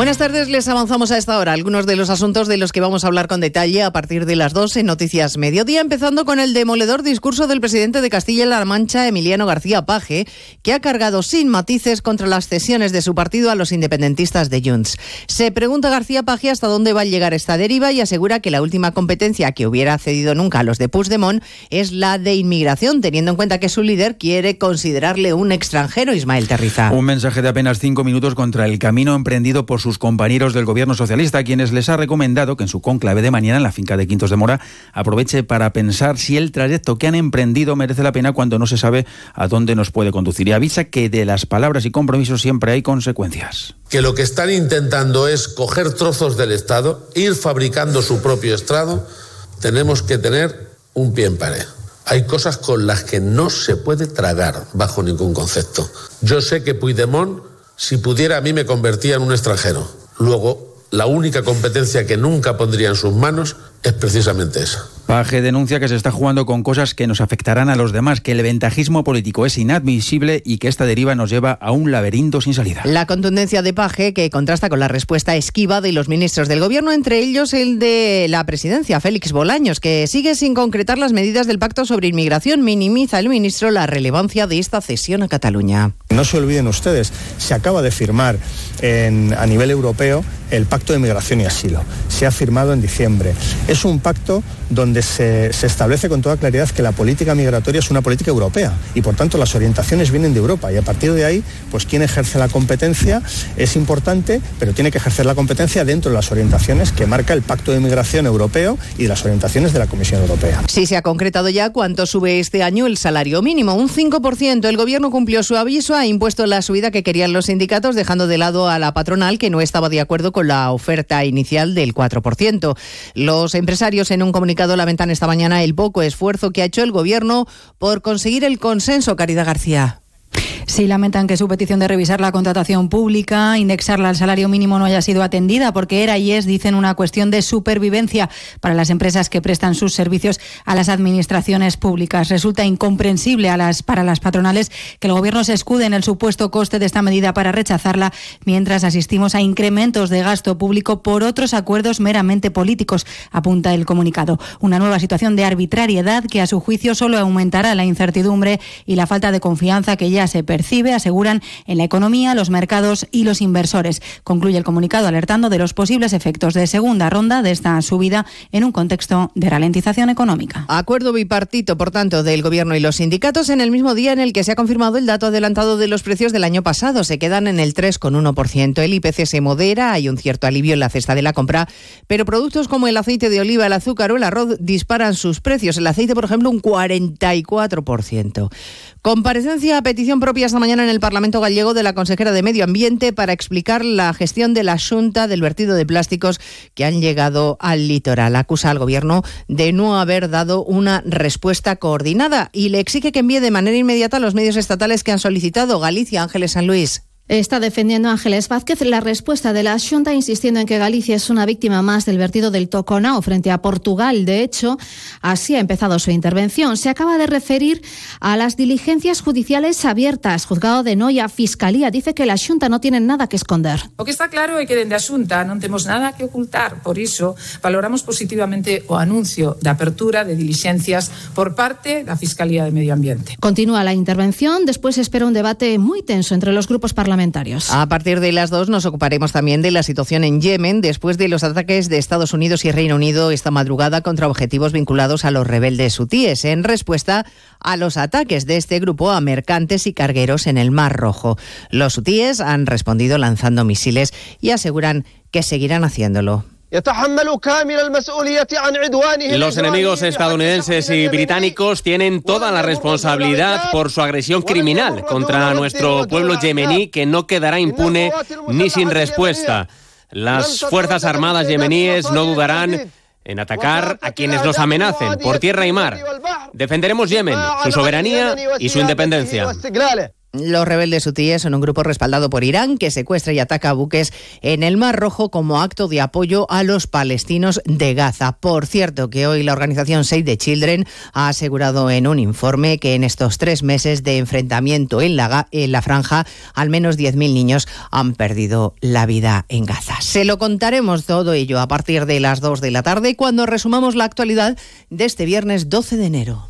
Buenas tardes, les avanzamos a esta hora algunos de los asuntos de los que vamos a hablar con detalle a partir de las 2 en Noticias Mediodía, empezando con el demoledor discurso del presidente de Castilla-La Mancha, Emiliano García Paje, que ha cargado sin matices contra las cesiones de su partido a los independentistas de Junts. Se pregunta García Paje hasta dónde va a llegar esta deriva y asegura que la última competencia que hubiera cedido nunca a los de Puigdemont es la de inmigración, teniendo en cuenta que su líder quiere considerarle un extranjero, Ismael Terriza. Un mensaje de apenas cinco minutos contra el camino emprendido por sus compañeros del gobierno socialista, a quienes les ha recomendado que en su conclave de mañana en la finca de Quintos de Mora aproveche para pensar si el trayecto que han emprendido merece la pena cuando no se sabe a dónde nos puede conducir. Y avisa que de las palabras y compromisos siempre hay consecuencias. Que lo que están intentando es coger trozos del Estado, ir fabricando su propio Estado, tenemos que tener un pie en pared. Hay cosas con las que no se puede tragar bajo ningún concepto. Yo sé que Puigdemont si pudiera a mí me convertía en un extranjero. Luego, la única competencia que nunca pondría en sus manos es precisamente esa. Paje denuncia que se está jugando con cosas que nos afectarán a los demás, que el ventajismo político es inadmisible y que esta deriva nos lleva a un laberinto sin salida. La contundencia de Paje, que contrasta con la respuesta esquiva de los ministros del Gobierno, entre ellos el de la presidencia, Félix Bolaños, que sigue sin concretar las medidas del pacto sobre inmigración. Minimiza el ministro la relevancia de esta cesión a Cataluña. No se olviden ustedes, se acaba de firmar en, a nivel europeo el pacto de migración y asilo. Se ha firmado en diciembre. Es un pacto donde se, se, establece con toda claridad que la política migratoria es una política europea y por tanto las orientaciones vienen de Europa y a partir de ahí, pues quien ejerce la competencia es importante, pero tiene que ejercer la competencia dentro de las orientaciones que marca el Pacto de Migración Europeo y las orientaciones de la Comisión Europea. Sí, se ha concretado ya cuánto sube este año el salario mínimo, un 5%. El Gobierno cumplió su aviso, ha impuesto la subida que querían los sindicatos, dejando de lado a la patronal que no estaba de acuerdo con la oferta inicial del 4%. Los empresarios en un comunicado lamentan esta mañana el poco esfuerzo que ha hecho el Gobierno por conseguir el consenso, Caridad García. Sí, lamentan que su petición de revisar la contratación pública, indexarla al salario mínimo no haya sido atendida porque era y es, dicen, una cuestión de supervivencia para las empresas que prestan sus servicios a las administraciones públicas. Resulta incomprensible a las, para las patronales que el Gobierno se escude en el supuesto coste de esta medida para rechazarla, mientras asistimos a incrementos de gasto público por otros acuerdos meramente políticos, apunta el comunicado. Una nueva situación de arbitrariedad que, a su juicio, solo aumentará la incertidumbre y la falta de confianza que ya se percibe, aseguran, en la economía, los mercados y los inversores. Concluye el comunicado alertando de los posibles efectos de segunda ronda de esta subida en un contexto de ralentización económica. Acuerdo bipartito, por tanto, del Gobierno y los sindicatos en el mismo día en el que se ha confirmado el dato adelantado de los precios del año pasado. Se quedan en el 3,1%. El IPC se modera, hay un cierto alivio en la cesta de la compra, pero productos como el aceite de oliva, el azúcar o el arroz disparan sus precios. El aceite, por ejemplo, un 44%. Comparecencia a petición propia esta mañana en el Parlamento gallego de la consejera de Medio Ambiente para explicar la gestión de la Junta del vertido de plásticos que han llegado al litoral. Acusa al Gobierno de no haber dado una respuesta coordinada y le exige que envíe de manera inmediata los medios estatales que han solicitado Galicia, Ángeles San Luis. Está defendiendo Ángeles Vázquez la respuesta de la Junta, insistiendo en que Galicia es una víctima más del vertido del Toconao frente a Portugal. De hecho, así ha empezado su intervención. Se acaba de referir a las diligencias judiciales abiertas. Juzgado de Noia, Fiscalía, dice que la Junta no tiene nada que esconder. O que está claro é que dende a Xunta non temos nada que ocultar. Por iso, valoramos positivamente o anuncio de apertura de diligencias por parte da Fiscalía de Medio Ambiente. Continúa la intervención. Después espera un debate muy tenso entre los grupos parlamentarios. A partir de las dos nos ocuparemos también de la situación en Yemen después de los ataques de Estados Unidos y Reino Unido esta madrugada contra objetivos vinculados a los rebeldes hutíes en respuesta a los ataques de este grupo a mercantes y cargueros en el Mar Rojo. Los hutíes han respondido lanzando misiles y aseguran que seguirán haciéndolo. Los enemigos estadounidenses y británicos tienen toda la responsabilidad por su agresión criminal contra nuestro pueblo yemení que no quedará impune ni sin respuesta. Las Fuerzas Armadas yemeníes no dudarán en atacar a quienes nos amenacen por tierra y mar. Defenderemos Yemen, su soberanía y su independencia. Los rebeldes hutíes son un grupo respaldado por Irán que secuestra y ataca buques en el Mar Rojo como acto de apoyo a los palestinos de Gaza. Por cierto, que hoy la organización Save the Children ha asegurado en un informe que en estos tres meses de enfrentamiento en la, en la franja, al menos 10.000 niños han perdido la vida en Gaza. Se lo contaremos todo ello a partir de las 2 de la tarde cuando resumamos la actualidad de este viernes 12 de enero.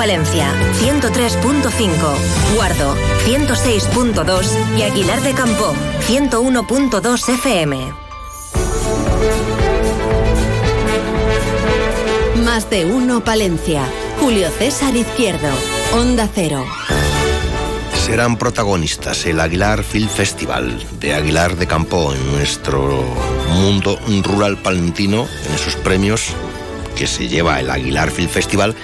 Palencia, 103.5, Guardo, 106.2 y Aguilar de Campo, 101.2 FM. Más de uno Palencia. Julio César Izquierdo, Onda Cero. Serán protagonistas el Aguilar Film Festival de Aguilar de Campo en nuestro mundo rural palentino, en esos premios que se lleva el Aguilar Film Festival,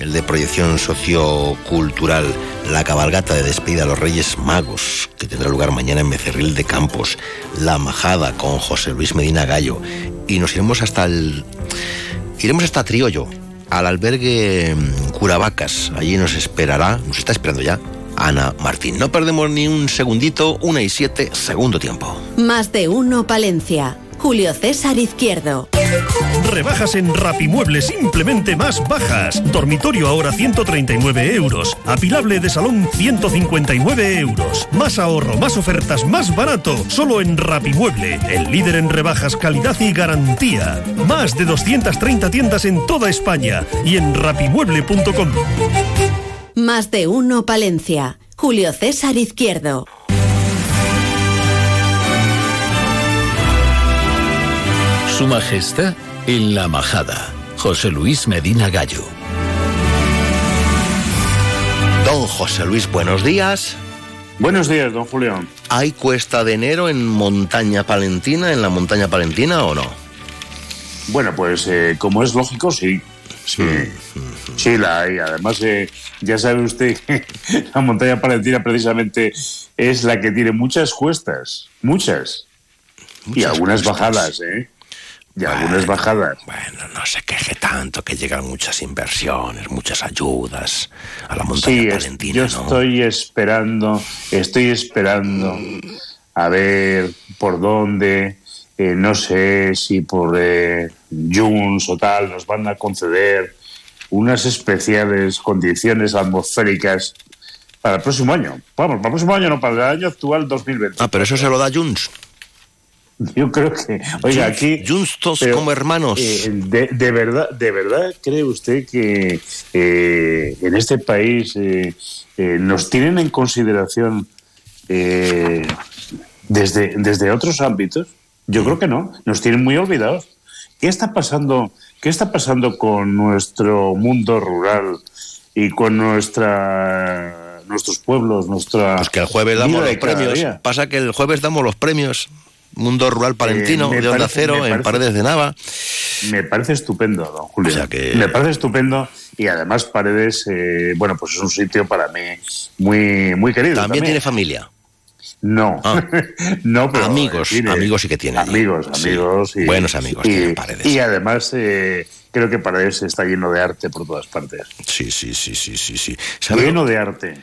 el de proyección sociocultural, la cabalgata de despedida a los Reyes Magos, que tendrá lugar mañana en Becerril de Campos, la majada con José Luis Medina Gallo, y nos iremos hasta el... Iremos hasta Triollo, al albergue mm, Curavacas. Allí nos esperará, nos está esperando ya, Ana Martín. No perdemos ni un segundito, una y siete, segundo tiempo. Más de uno Palencia. Julio César Izquierdo. Rebajas en Rapimueble simplemente más bajas. Dormitorio ahora 139 euros. Apilable de salón 159 euros. Más ahorro, más ofertas, más barato. Solo en Rapimueble, el líder en rebajas, calidad y garantía. Más de 230 tiendas en toda España y en rapimueble.com. Más de uno Palencia. Julio César Izquierdo. Su Majestad en la Majada. José Luis Medina Gallo. Don José Luis, buenos días. Buenos días, don Julián. ¿Hay cuesta de enero en Montaña Palentina, en la Montaña Palentina o no? Bueno, pues eh, como es lógico, sí. Sí, sí la hay. Además, eh, ya sabe usted que la montaña palentina precisamente es la que tiene muchas cuestas, muchas. y Muchas algunas cuestas. bajadas, ¿eh? Y algunas bajadas. Bueno, no se queje tanto que llegan muchas inversiones, muchas ayudas a la montaña Sí, es- palentina, yo ¿no? estoy esperando, estoy esperando a ver por dónde, eh, no sé si por eh, Junts o tal, nos van a conceder unas especiales condiciones atmosféricas para el próximo año. Vamos, para el próximo año, no, para el año actual 2020. Ah, pero eso se lo da Junts. Yo creo que, oiga, aquí... Pero, como hermanos. eh, de, de verdad, ¿De verdad cree usted que eh, en este país eh, nos tienen en consideración eh, desde, desde otros ámbitos? Yo creo que no, nos tienen muy olvidados. ¿Qué está pasando, qué está pasando con nuestro mundo rural y con nuestra, nuestros pueblos, nuestra... Pues que el jueves damos los premios. día? Pasa que el jueves damos los premios. Mundo Rural Palentino, Eh, me de Onda parece- Cero, en Paredes de Nava. Me parece estupendo, don Julio. O sea que- Me parece estupendo y además Paredes, eh, bueno, pues es un sitio para mí muy, muy querido. También tiene familia. No, no, pero Amigos, tiene- amigos sí que tiene allí. Amigos, Sí, amigos. y- buenos amigos y, tiene Paredes. Y además eh, creo que Paredes está lleno de arte por todas partes. Sí, sí, sí, sí, sí, sí. Lleno de arte.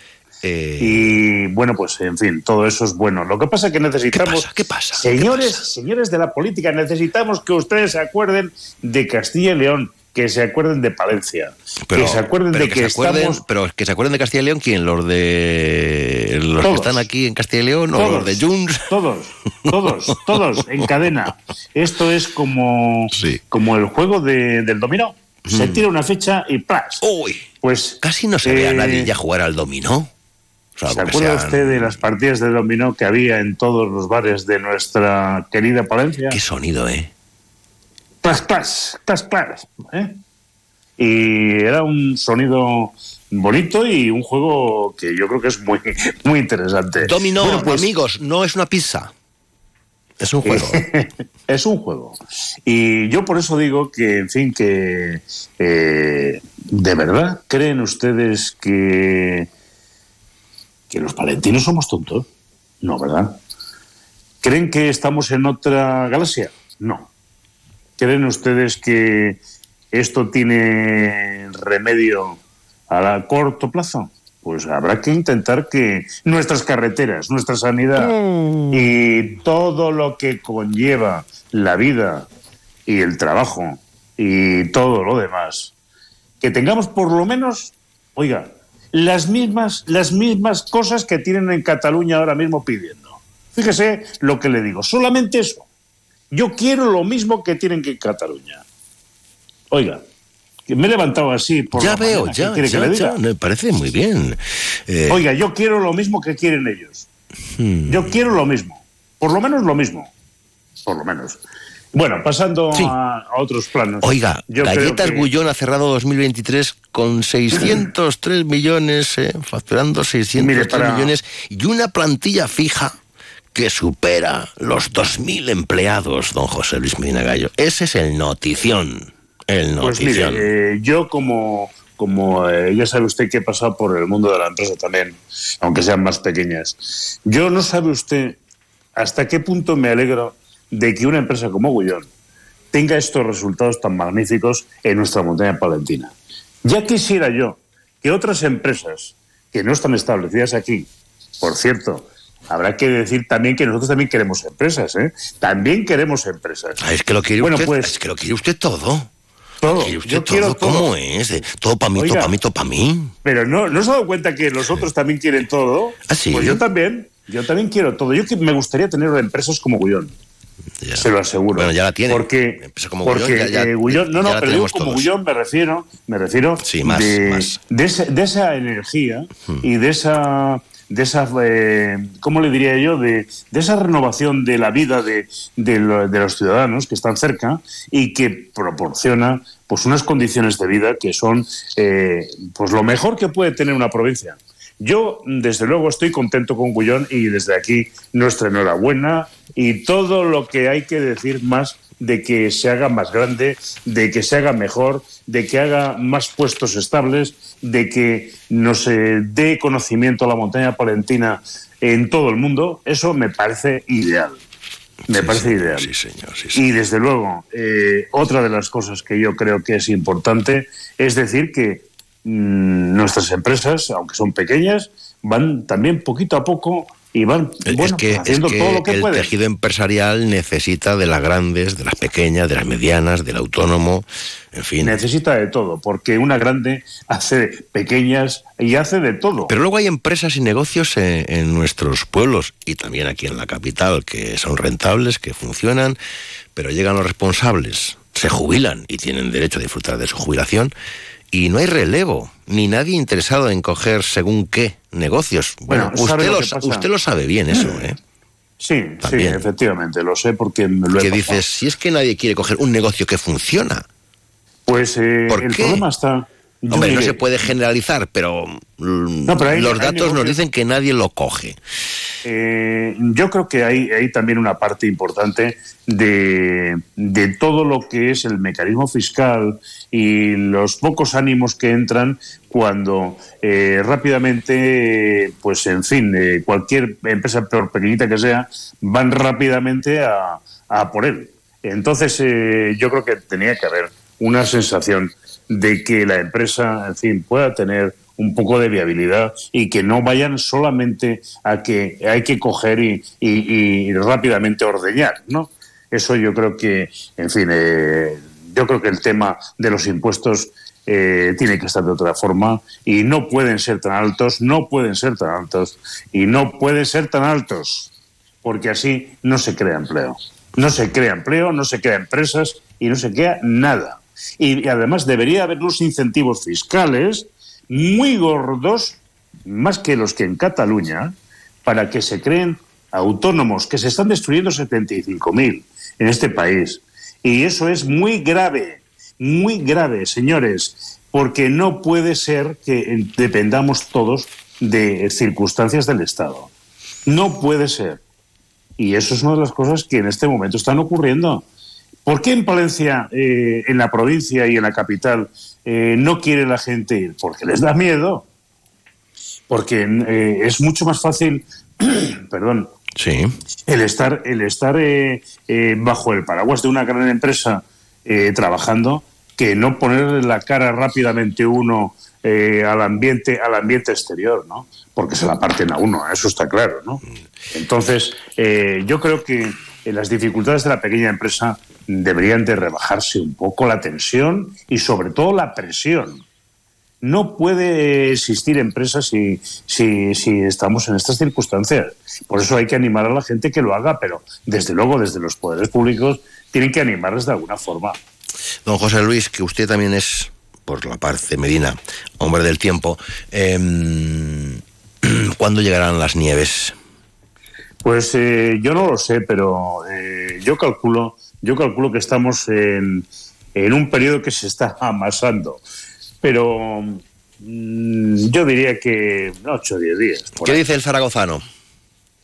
Eh, Y bueno, pues en fin, todo eso es bueno. Lo que pasa es que necesitamos. pasa? ¿Qué pasa? Señores, señores de la política, necesitamos que ustedes se acuerden de Castilla y León, que se acuerden de Palencia, pero, que se acuerden de que, se acuerden, estamos. pero que se acuerden de Castilla y León, ¿quién? ¿Los de los Todos. que están aquí en Castilla y León o Todos. los de Junts? Todos, todos, todos, en cadena. Esto es como, como el juego de- del dominó. Se Mm. tira una fecha y ¡plas! Uy, pues casi no se ve a eh, nadie ya jugar al dominó. Salvo ¿Se acuerda sean- usted de las partidas de dominó que había en todos los bares de nuestra querida Palencia? Qué sonido, ¿eh? Clas, clas, clas, clas. ¿eh? Y era un sonido bonito y un juego que yo creo que es muy, muy interesante. Dominó, Bueno, pues- amigos, no es una pizza. Es un juego. es un juego. Y yo por eso digo que, en fin, que eh, de verdad creen ustedes que, que los palentinos somos tontos. No, ¿verdad? ¿Creen que estamos en otra galaxia? No. ¿Creen ustedes que esto tiene remedio a la corto plazo? Pues habrá que intentar que nuestras carreteras, nuestra sanidad y todo lo que conlleva la vida y el trabajo y todo lo demás, que tengamos por lo menos, oiga, las mismas, las mismas cosas que tienen en Cataluña ahora mismo pidiendo. Fíjese lo que le digo, solamente eso. Yo quiero lo mismo que tienen que en Cataluña. Oiga, me he levantado así por ya la veo, mañana, ¿qué ya, que ya, le diga? ya, me parece muy bien. Eh, Oiga, yo quiero lo mismo que quieren ellos. hmm. Yo quiero lo mismo. Por lo menos lo mismo. Por lo menos. Bueno, pasando a, a otros planos. Oiga, yo Galletas que- Gullón ha cerrado 2023 con 603 millones, eh, facturando 603 Mire, para- millones y una plantilla fija que supera los 2.000 empleados, don José Luis Medina Gallo. Ese es el notición. El Pues notición. mire, eh, yo como, como eh, ya sabe usted que he pasado por el mundo de la empresa también, aunque sean más pequeñas. Yo no sabe usted hasta qué punto me alegro de que una empresa como Gullón tenga estos resultados tan magníficos en nuestra montaña palentina. Ya quisiera yo que otras empresas que no están establecidas aquí, por cierto, habrá que decir también que nosotros también queremos empresas, ¿eh? También queremos empresas. Ah, es que lo quiere Bueno, usted, pues- es que lo quiere usted todo. Todo. ¿Quiere usted Yo quiero todo? ¿Cómo todo. es? De- todo para mí, todo para mí, todo para mí. Pero no, ¿no se ha dado cuenta que los otros también quieren todo? ¿Ah, sí? Pues yo también. Yo también quiero todo. Yo que me gustaría tener empresas como Gullón. Se lo aseguro. Bueno, ya la tiene. Porque, como porque Gullón, ya- ya- eh, Gullón- no, no, ya pero tenemos como todos. Gullón me refiero, me refiero Sí, más, de, más. de ese- de esa energía Hmm. y de esa de esa eh, ¿cómo le diría yo? De, de esa renovación de la vida de, de lo- de los ciudadanos que están cerca y que proporciona pues unas condiciones de vida que son eh, pues lo mejor que puede tener una provincia. Yo, desde luego, estoy contento con Gullón y desde aquí nuestra enhorabuena y todo lo que hay que decir más de que se haga más grande, de que se haga mejor, de que haga más puestos estables, de que nos eh, dé conocimiento a la montaña palentina en todo el mundo, eso me parece ideal. Me parece ideal. Sí, señor. Sí, Y desde luego, eh, otra de las cosas que yo creo que es importante es decir que nuestras empresas, aunque son pequeñas, van también poquito a poco y van bueno, es que, es haciendo que todo lo que el pueden. tejido empresarial necesita de las grandes, de las pequeñas, de las medianas, del autónomo, en fin. Necesita de todo, porque una grande hace pequeñas y hace de todo. Pero luego hay empresas y negocios en, en nuestros pueblos y también aquí en la capital que son rentables, que funcionan, pero llegan los responsables, se jubilan y tienen derecho a disfrutar de su jubilación y no hay relevo, ni nadie interesado en coger según qué negocios. Bueno, Bueno, ¿sabe usted, lo usted lo sabe bien eso, ¿eh? Sí, También. sí, efectivamente, lo sé porque me lo he Que dices, si es que nadie quiere coger un negocio que funciona, Pues eh, ¿Por el qué? problema está... Hombre, no se puede generalizar, pero, mm, No, pero hay- los hay datos nos dicen que nadie lo coge. Eh, yo creo que hay, hay también una parte importante de, de todo lo que es el mecanismo fiscal y los pocos ánimos que entran cuando eh, rápidamente, pues en fin, eh, cualquier empresa, por pequeñita que sea, van rápidamente a, a por él. Entonces, eh, yo creo que tenía que haber una sensación de que la empresa, en fin, pueda tener un poco de viabilidad y que no vayan solamente a que hay que coger y, y- rápidamente ordeñar, ¿no? Eso yo creo que, en fin, eh, yo creo que el tema de los impuestos eh, tiene que estar de otra forma y no pueden ser tan altos, no pueden ser tan altos y no pueden ser tan altos, porque así no se crea empleo. No se crea empleo, no se crea empresas y no se crea nada. Y, además debería haber unos incentivos fiscales muy gordos más que los que en Cataluña, para que se creen autónomos, que se están destruyendo 75.000 en este país. Y eso es muy grave, muy grave, señores, porque no puede ser que dependamos todos de circunstancias del Estado. No puede ser. Y eso es una de las cosas que en este momento están ocurriendo. ¿Por qué en Palencia, eh, en la provincia y en la capital, eh, no quiere la gente ir? Porque les da miedo. Porque eh, es mucho más fácil, perdón, sí. el estar, el estar bajo el paraguas de una gran empresa trabajando que no ponerle la cara rápidamente uno al ambiente al ambiente exterior, ¿no? Porque se la parten a uno, eso está claro, ¿no? Entonces, yo creo que las dificultades de la pequeña empresa deberían de rebajarse un poco la tensión y sobre todo la presión. No puede existir empresa si, si, si, estamos en estas circunstancias. Por eso hay que animar a la gente que lo haga, pero desde luego desde los poderes públicos tienen que animarles de alguna forma. Don José Luis, que usted también es, por la parte Medina, hombre del tiempo, eh, ¿cuándo llegarán las nieves? Pues eh, yo no lo sé, pero eh, yo calculo yo calculo que estamos en, en un periodo que se está amasando. Pero mm, yo diría que 8 o 10 días. ¿Qué dice el zaragozano?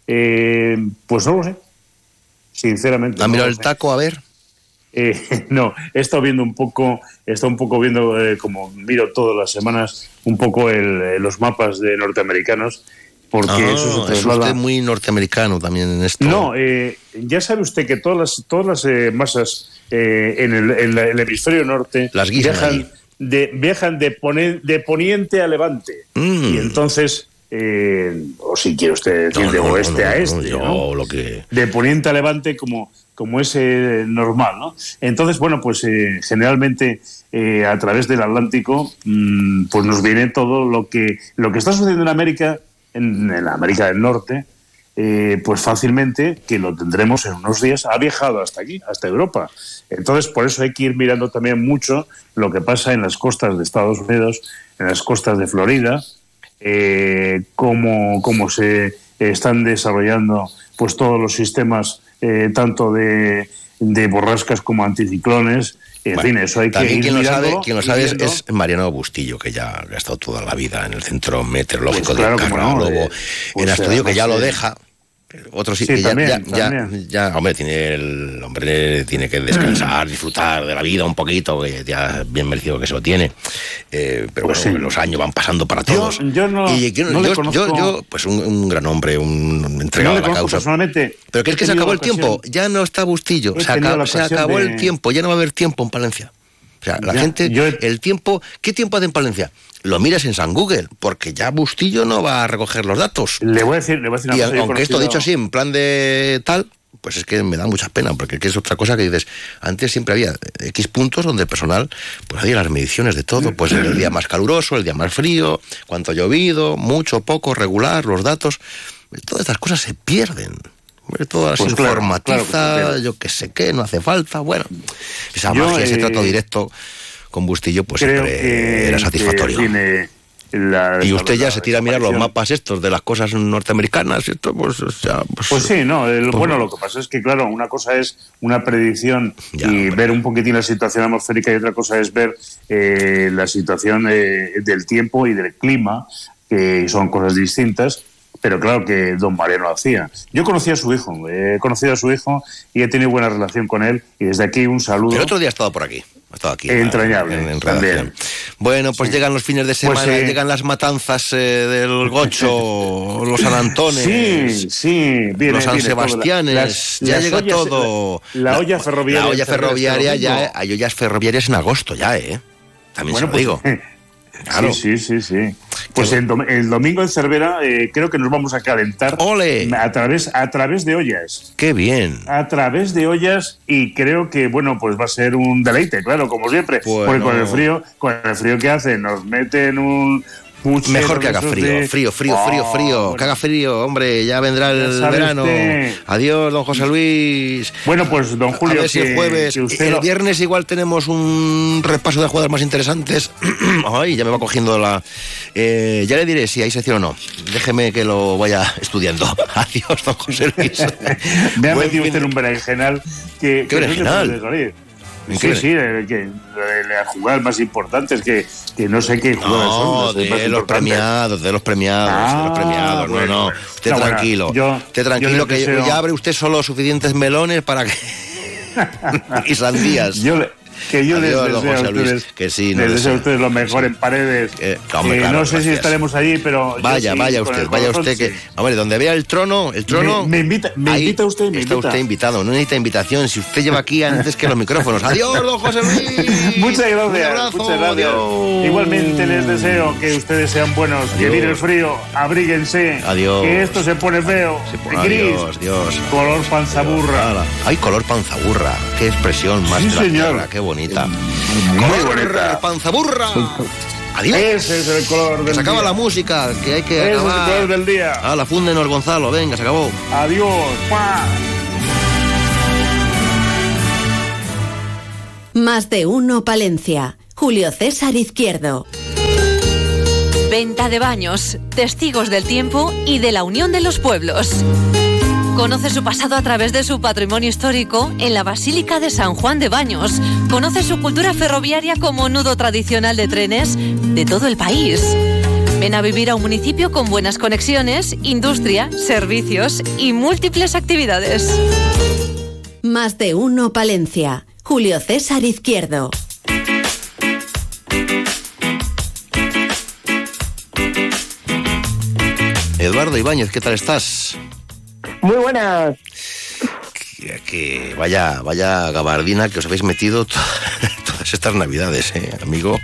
Eh, pues no lo sé, sinceramente. ¿Ha mirado el taco a ver? Eh, no, he estado viendo un poco, he estado un poco viendo, eh, como miro todas las semanas, un poco el, los mapas de norteamericanos porque ah, eso es usted muy norteamericano también en esto. No, eh, ya sabe usted que todas las, todas las eh, masas eh, en, el, hemisferio norte las viajan, de, viajan de, de poniente a levante. Mm. Y entonces, o si quiere usted decir de oeste a este, lo que... de poniente a levante como, como es normal. ¿no? Entonces, bueno, pues generalmente a través del Atlántico mm, pues nos viene todo lo que, lo que está sucediendo en América en, América del Norte, eh, pues fácilmente que lo tendremos en unos días, ha viajado hasta aquí, hasta Europa. Entonces, por eso hay que ir mirando también mucho lo que pasa en las costas de Estados Unidos, en las costas de Florida, eh, cómo, se están desarrollando pues todos los sistemas, eh, tanto de, de borrascas como anticiclones, en fin, eso hay que ir quien lo sabe, quien lo sabe es, Mariano Bustillo, que ya ha estado toda la vida en el Centro Meteorológico pues de Carlos en pues Astudillo, que ya lo deja otro sí, ya, ya, ya, hombre, tiene el hombre tiene que descansar, disfrutar de la vida un poquito, que ya bien merecido que se lo tiene. Eh, pero pues bueno, los años van pasando para todos. Yo, no, y yo, yo, pues un, gran hombre, un entregado a la causa. Pero que es que se acabó el tiempo, ya no está Bustillo, se, acabó, se acabó el tiempo, ya no va a haber tiempo en Palencia. O sea, la gente, el tiempo, ¿qué tiempo hace en Palencia? Lo miras en San Google, porque ya Bustillo no va a recoger los datos. Le voy a decir, le voy a decir una y aunque esto dicho así, en plan de tal, pues es que me da mucha pena, porque es otra cosa que dices, antes siempre había X puntos donde el personal, pues hacía las mediciones de todo, pues el día más caluroso, el día más frío, cuánto ha llovido, mucho, poco, regular, los datos, todas estas cosas se pierden. Todas pues informatiza, yo que sé qué, no hace falta. Bueno, esa magia, ese trato eh, directo con Bustillo, pues siempre era satisfactorio. y usted ya se tira a mirar los mapas estos de las cosas norteamericanas, esto, pues, pues, pues, sí, no. Pues bueno, lo que pasa es que, claro, una cosa es una predicción y ver un poquitín la situación atmosférica y otra cosa es ver eh, la situación eh, del tiempo y del clima, que son cosas distintas pero claro que don Mariano hacía. Yo conocí a su hijo, he conocido a su hijo y he tenido buena relación con él y desde aquí un saludo. El otro día ha estado por aquí. Ha estado aquí. Entrañable. En, Bueno, pues llegan los fines de pues, semana, eh, llegan las matanzas eh, del Gocho, los San Antones, sí, sí, los San Sebastianes, ya llega todo. La, olla ferroviaria. La olla ferroviaria ya, hay ollas ferroviarias en agosto ya, ¿eh? También se lo pues, digo. Sí, sí, sí, sí. Pues el, domingo en Cervera eh, creo que nos vamos a calentar ¡Ole! a través a través de ollas. ¡Qué bien! A través de ollas y creo que bueno, pues va a ser un deleite, claro, como siempre. Porque con el frío, con el frío que hace, nos meten un puchero Mejor que haga frío, de- frío, frío, frío, Oh, frío, que haga frío, hombre, ya vendrá el verano. usted. Adiós, don José Luis. Bueno, pues don Julio, a ver si el que- jueves, que usted el lo- viernes igual tenemos un repaso de jugadas más interesantes. Ay, ya me va cogiendo la... Eh, ya le diré si hay sección o no. Déjeme que lo vaya estudiando. Adiós, don José Luis. Me ha metido usted en un berenjenal que... ¿Qué berenjenal? Puede salir. ¿En Sí, sí, que de las jugadas más importantes que, que no sé qué jugadas son. No, las de los premiados, de los premiados, de los Ah, premiados. bueno, no, no. bueno. Usted No, bueno, tranquilo. yo- yo tranquilo, que deseo- ya abre usted solo suficientes melones para que. y sandías. Yo le- que yo Adiós, les deseo a ustedes, que sí, les no deseo a ustedes lo mejor en paredes. hombre, Eh, claro, no sé si gracias. estaremos allí, pero Vaya, sí, vaya usted, vaya corazón, usted que. sí. Hombre, donde vea el trono, el trono. Me- me invita- me ahí invita usted, me Está invita. usted invitado, no necesita invitación. Si usted lleva aquí antes que los micrófonos. Adiós, don José Luis. Muchas Un gracias, abrazo, muchas gracias. adiós. Igualmente les deseo que ustedes sean buenos, que Adiós. viene el frío, abríguense, Adiós. que esto se pone feo, gris, Adiós, Dios. color panzaburra. Ay, color panzaburra. Qué expresión más Sí, señor. qué bonita. Muy bonita. panzaburra. Adiós. Ese es el color Que del se acaba día. la música, que hay que Ese es el acabar. color del día. Ah, fúndenos, Gonzalo. Venga, se acabó. Adiós. Más de uno Palencia. Julio César Izquierdo. Venta de baños, testigos del tiempo y de la unión de los pueblos. Conoce su pasado a través de su patrimonio histórico en la Basílica de San Juan de Baños. Conoce su cultura ferroviaria como nudo tradicional de trenes de todo el país. Ven a vivir a un municipio con buenas conexiones, industria, servicios y múltiples actividades. Más de uno Palencia. Julio César Izquierdo. Eduardo Ibáñez, ¿qué tal estás? Muy buenas. Que, que vaya, vaya gabardina que os habéis metido to- todas estas navidades, ¿eh, amigo.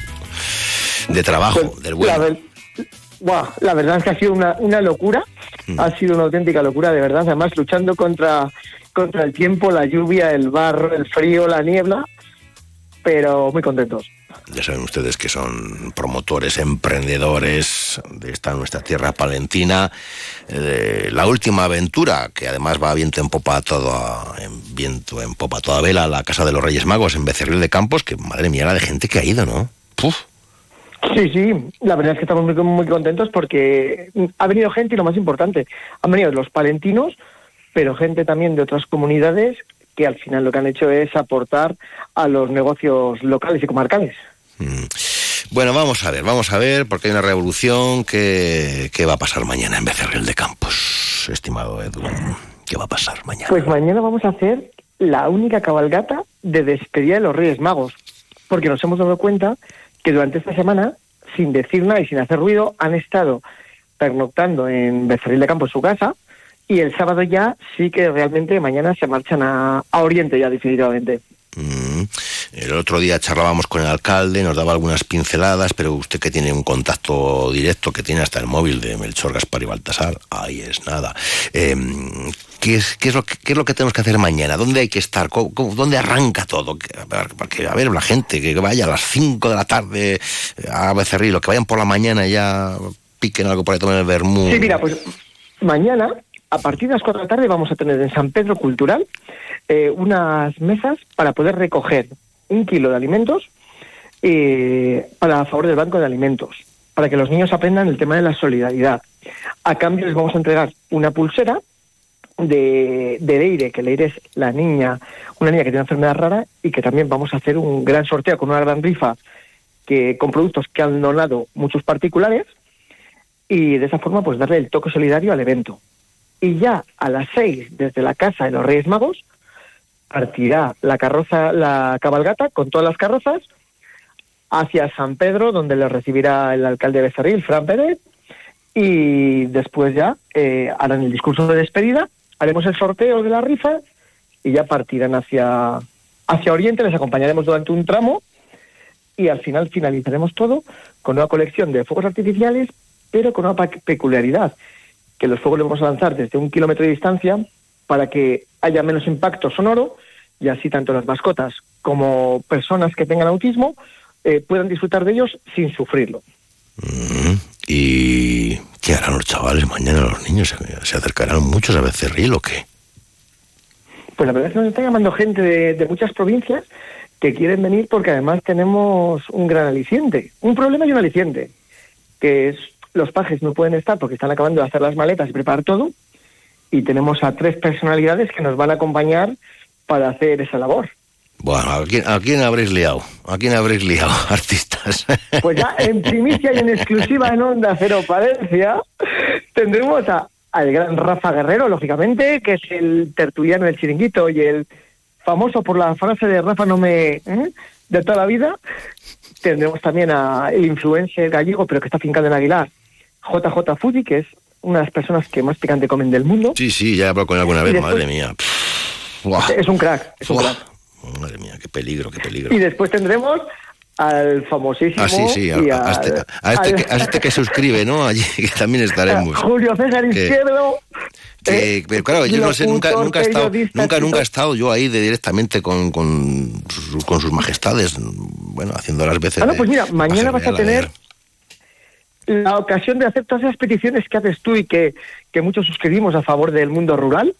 De trabajo, del La, bueno. ver- la verdad es que ha sido una, una locura. Mm. Ha sido una auténtica locura, de verdad. Además, luchando contra, contra el tiempo, la lluvia, el barro, el frío, la niebla. Pero muy contentos. Ya saben ustedes que son promotores, emprendedores de esta nuestra tierra palentina. Eh, la última aventura, que además va viento en popa todo, en viento en popa a toda vela, la Casa de los Reyes Magos en Becerril de Campos, que madre mía la de gente que ha ido, ¿no? Puf. Sí, sí, la verdad es que estamos muy, muy contentos porque ha venido gente y lo más importante, han venido los palentinos, pero gente también de otras comunidades que al final lo que han hecho es aportar a los negocios locales y comarcales. Bueno, vamos a ver, vamos a ver, porque hay una revolución que, que va a pasar mañana en Becerril de Campos, estimado Edu. ¿Qué va a pasar mañana? Pues mañana vamos a hacer la única cabalgata de despedida de los Reyes Magos, porque nos hemos dado cuenta que durante esta semana, sin decir nada y sin hacer ruido, han estado pernoctando en Becerril de Campo, en su casa, y el sábado ya sí que realmente mañana se marchan a, a Oriente ya definitivamente. Mm. El otro día charlábamos con el alcalde, nos daba algunas pinceladas, pero usted que tiene un contacto directo, que tiene hasta el móvil de Melchor, Gaspar y Baltasar, ahí es nada. Eh, ¿qué, es, qué, es lo que, qué es lo que tenemos que hacer mañana? ¿Dónde hay que estar? ¿Cómo- cómo- ¿Dónde arranca todo? Que- a ver, Porque, a ver, la gente que vaya a las 5 de la tarde a Becerril, o que vayan por la mañana y ya piquen algo por ahí, tomen el vermú. Sí, mira, pues mañana, a partir de las 4 de la tarde, vamos a tener en San Pedro Cultural eh, unas mesas para poder recoger un kilo de alimentos eh, para a favor del Banco de Alimentos, para que los niños aprendan el tema de la solidaridad. A cambio les vamos a entregar una pulsera de, de Leire, que Leire es la niña, una niña que tiene una enfermedad rara y que también vamos a hacer un gran sorteo con una gran rifa que con productos que han donado muchos particulares y de esa forma pues darle el toque solidario al evento. Y ya a las seis, desde la casa de los Reyes Magos, partirá la carroza, la cabalgata con todas las carrozas hacia San Pedro, donde le recibirá el alcalde de Becerril, Fran Pérez, y después ya eh, harán el discurso de despedida, haremos el sorteo de la rifa y ya partirán hacia, hacia Oriente, les acompañaremos durante un tramo y al final finalizaremos todo con una colección de fuegos artificiales, pero con una peculiaridad, que los fuegos los vamos a lanzar desde un kilómetro de distancia para que haya menos impacto sonoro y así tanto las mascotas como personas que tengan autismo eh, puedan disfrutar de ellos sin sufrirlo. ¿Y qué harán los chavales mañana los niños? ¿Se, se acercarán muchos a Becerril o qué? Pues la verdad es que nos está llamando gente de, de muchas provincias que quieren venir porque además tenemos un gran aliciente. Un problema y un aliciente, que es los pajes no pueden estar porque están acabando de hacer las maletas y preparar todo. Y tenemos a tres personalidades que nos van a acompañar para hacer esa labor. Bueno, ¿a quién, a quién habréis liado? ¿A quién habréis liado, artistas? Pues ya en primicia y en exclusiva en Onda Cero Palencia tendremos a, al gran Rafa Guerrero, lógicamente, que es el tertuliano del chiringuito y el famoso por la frase de Rafa no me... ¿eh? de toda la vida. Tendremos también a el influencer gallego, pero que está fincado en Aguilar, JJ Fuji, que es una de las personas que más picante comen del mundo. Sí, sí, ya he hablado con él alguna vez, después- madre mía. Es un crack, es un Buah. crack. Madre mía, qué peligro, qué peligro. Y después tendremos al famosísimo... Ah, sí, sí, a, y a este, a este al- que, a este que suscribe, ¿no? Allí que también estaremos. Julio César Izquierdo. Que, pero claro, yo no sé, nunca, nunca he estado, nunca, nunca he estado yo ahí de directamente con, con, sus, con sus majestades, bueno, haciendo las veces. Ah, no, pues mira, mañana vas a tener la ocasión de hacer todas esas peticiones que haces tú y que, que muchos suscribimos a favor del mundo rural.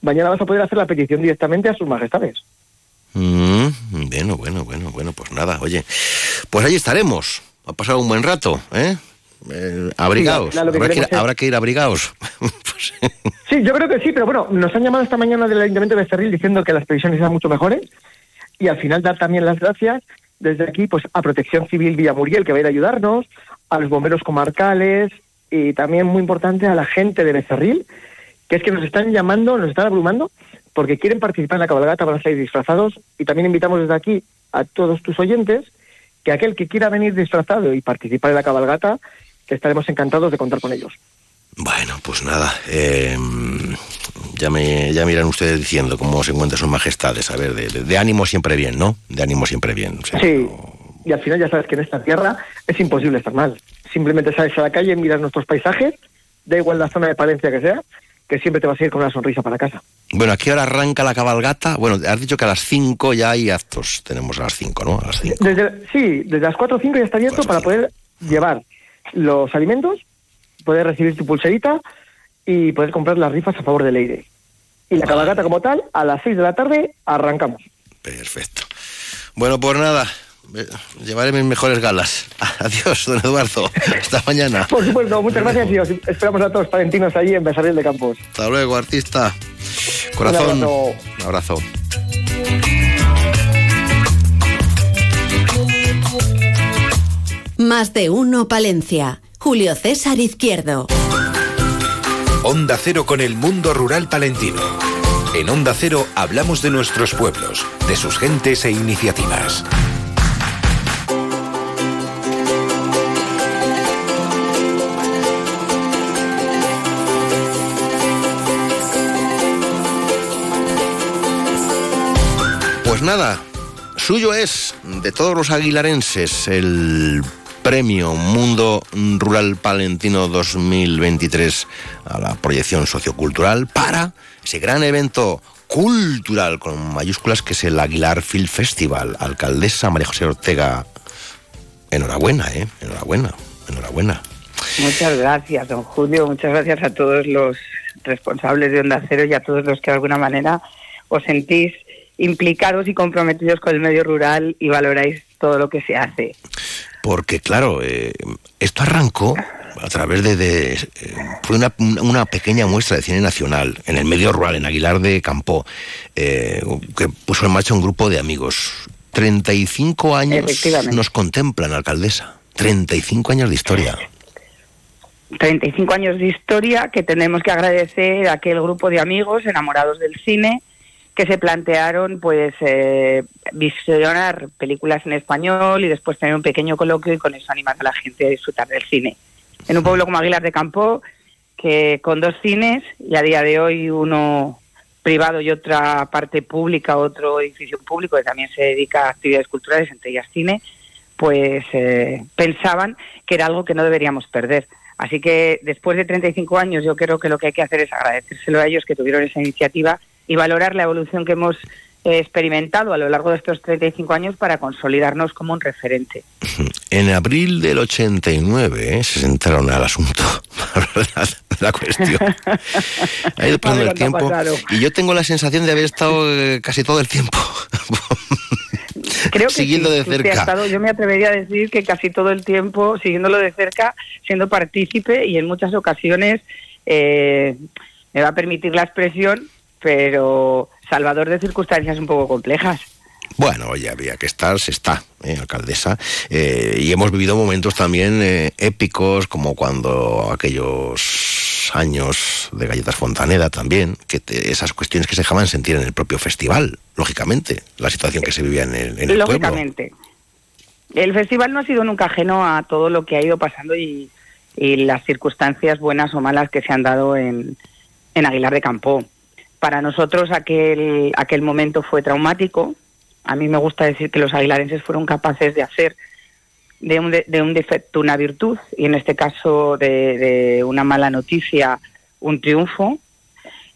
Mañana vas a poder hacer la petición directamente a sus majestades. Mm, bueno, bueno, bueno, bueno, pues nada, oye, pues ahí estaremos. Ha pasado un buen rato, ¿eh? Eh, abrigaos. Sí, habrá, que ir, es- habrá que ir abrigados. Sí, yo creo que sí, pero bueno, nos han llamado esta mañana del Ayuntamiento de Becerril diciendo que las previsiones eran mucho mejores y al final dar también las gracias desde aquí pues a Protección Civil Villamuriel que va a ir a ayudarnos, a los bomberos comarcales y también muy importante a la gente de Becerril, que es que nos están llamando, nos están abrumando porque quieren participar en la cabalgata, van a salir disfrazados y también invitamos desde aquí a todos tus oyentes que aquel que quiera venir disfrazado y participar en la cabalgata, que estaremos encantados de contar con ellos. Bueno, pues nada, eh, ya, me, ya me irán ustedes diciendo cómo se encuentran sus majestades. A ver, de, de- de ánimo siempre bien, ¿no? De ánimo siempre bien. o sea, Sí, y al final ya sabes que en esta tierra es imposible estar mal. Simplemente sales a la calle, miras nuestros paisajes, da igual la zona de Palencia que sea, que siempre te vas a ir con una sonrisa para casa. Bueno, ¿a qué hora arranca la cabalgata? Bueno, has dicho que a las 5 ya hay actos. Tenemos a las 5, ¿no? A las 5. Desde, sí, desde las 4 o 5 ya está abierto para poder llevar los alimentos, poder recibir tu pulserita y poder comprar las rifas a favor del aire. Y la cabalgata como tal, a las 6 de la tarde arrancamos. Perfecto. Bueno, pues nada, llevaré mis mejores galas. Adiós, don Eduardo. Hasta mañana. Por supuesto, muchas gracias y os esperamos a todos palentinos allí en Besarriel de Campos. Hasta luego, artista. Corazón. abrazo. Un abrazo. Más de uno Palencia. Julio César Izquierdo. Onda Cero con el mundo rural palentino. En Onda Cero hablamos de nuestros pueblos, de sus gentes e iniciativas. Pues nada, suyo es de todos los aguilarenses el premio Mundo Rural Palentino 2023 a la proyección sociocultural para ese gran evento cultural con mayúsculas que es el Aguilar Film Festival. Alcaldesa María José Ortega, enhorabuena, ¿eh? Enhorabuena, enhorabuena. Muchas gracias, don Julio. Muchas gracias a todos los responsables de Onda Cero y a todos los que de alguna manera os sentís implicados y comprometidos con el medio rural y valoráis todo lo que se hace. Porque, claro, eh, esto arrancó a través de... de, eh, fue una, una pequeña muestra de cine nacional en el medio rural, en Aguilar de Campo, eh, que puso en marcha un grupo de amigos. 35 años nos contemplan, alcaldesa. 35 años de historia. 35 años de historia que tenemos que agradecer a aquel grupo de amigos enamorados del cine que se plantearon pues eh, visionar películas en español y después tener un pequeño coloquio y con eso animar a la gente a disfrutar del cine. En un pueblo como Aguilar de Campo, que con dos cines y a día de hoy uno privado y otra parte pública, otro edificio público que también se dedica a actividades culturales, entre ellas cine, pues eh, pensaban que era algo que no deberíamos perder. Así que después de 35 años yo creo que lo que hay que hacer es agradecérselo a ellos que tuvieron esa iniciativa y valorar la evolución que hemos experimentado a lo largo de estos 35 años para consolidarnos como un referente. En abril del 89 ¿eh? se sentaron al asunto, la, la cuestión. Ha ido pasando el tiempo y yo tengo la sensación de haber estado eh, casi todo el tiempo Creo que siguiendo sí, de cerca. estado- yo me atrevería a decir que casi todo el tiempo siguiéndolo de cerca, siendo partícipe y en muchas ocasiones eh, me va a permitir la expresión, pero salvador de circunstancias un poco complejas. Bueno, oye, había que estar, se está, ¿eh, alcaldesa. Eh, y hemos vivido momentos también eh, épicos, como cuando aquellos años de Galletas Fontaneda también, que te- esas cuestiones que se dejaban sentir en el propio festival, lógicamente, la situación que se vivía en el, en el pueblo. Lógicamente. El festival no ha sido nunca ajeno a todo lo que ha ido pasando y, y las circunstancias buenas o malas que se han dado en, en Aguilar de Campo. Para nosotros aquel, aquel momento fue traumático. A mí me gusta decir que los aguilarenses fueron capaces de hacer de un, de, de un defecto una virtud y en este caso de, de una mala noticia un triunfo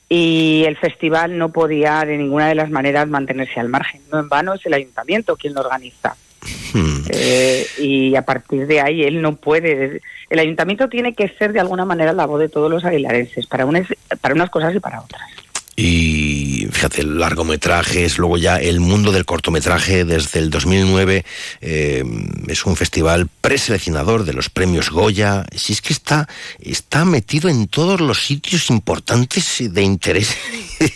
y el festival no podía de ninguna de las maneras mantenerse al margen. No en vano es el ayuntamiento quien lo organiza. Eh, y a partir de ahí él no puede. El ayuntamiento tiene que ser de alguna manera la voz de todos los aguilarenses, para unas, para unas cosas y para otras. Y fíjate, largometrajes, luego ya el mundo del cortometraje desde el 2009 eh, es un festival preseleccionador de los premios Goya. Si es que está, está metido en todos los sitios importantes y de interés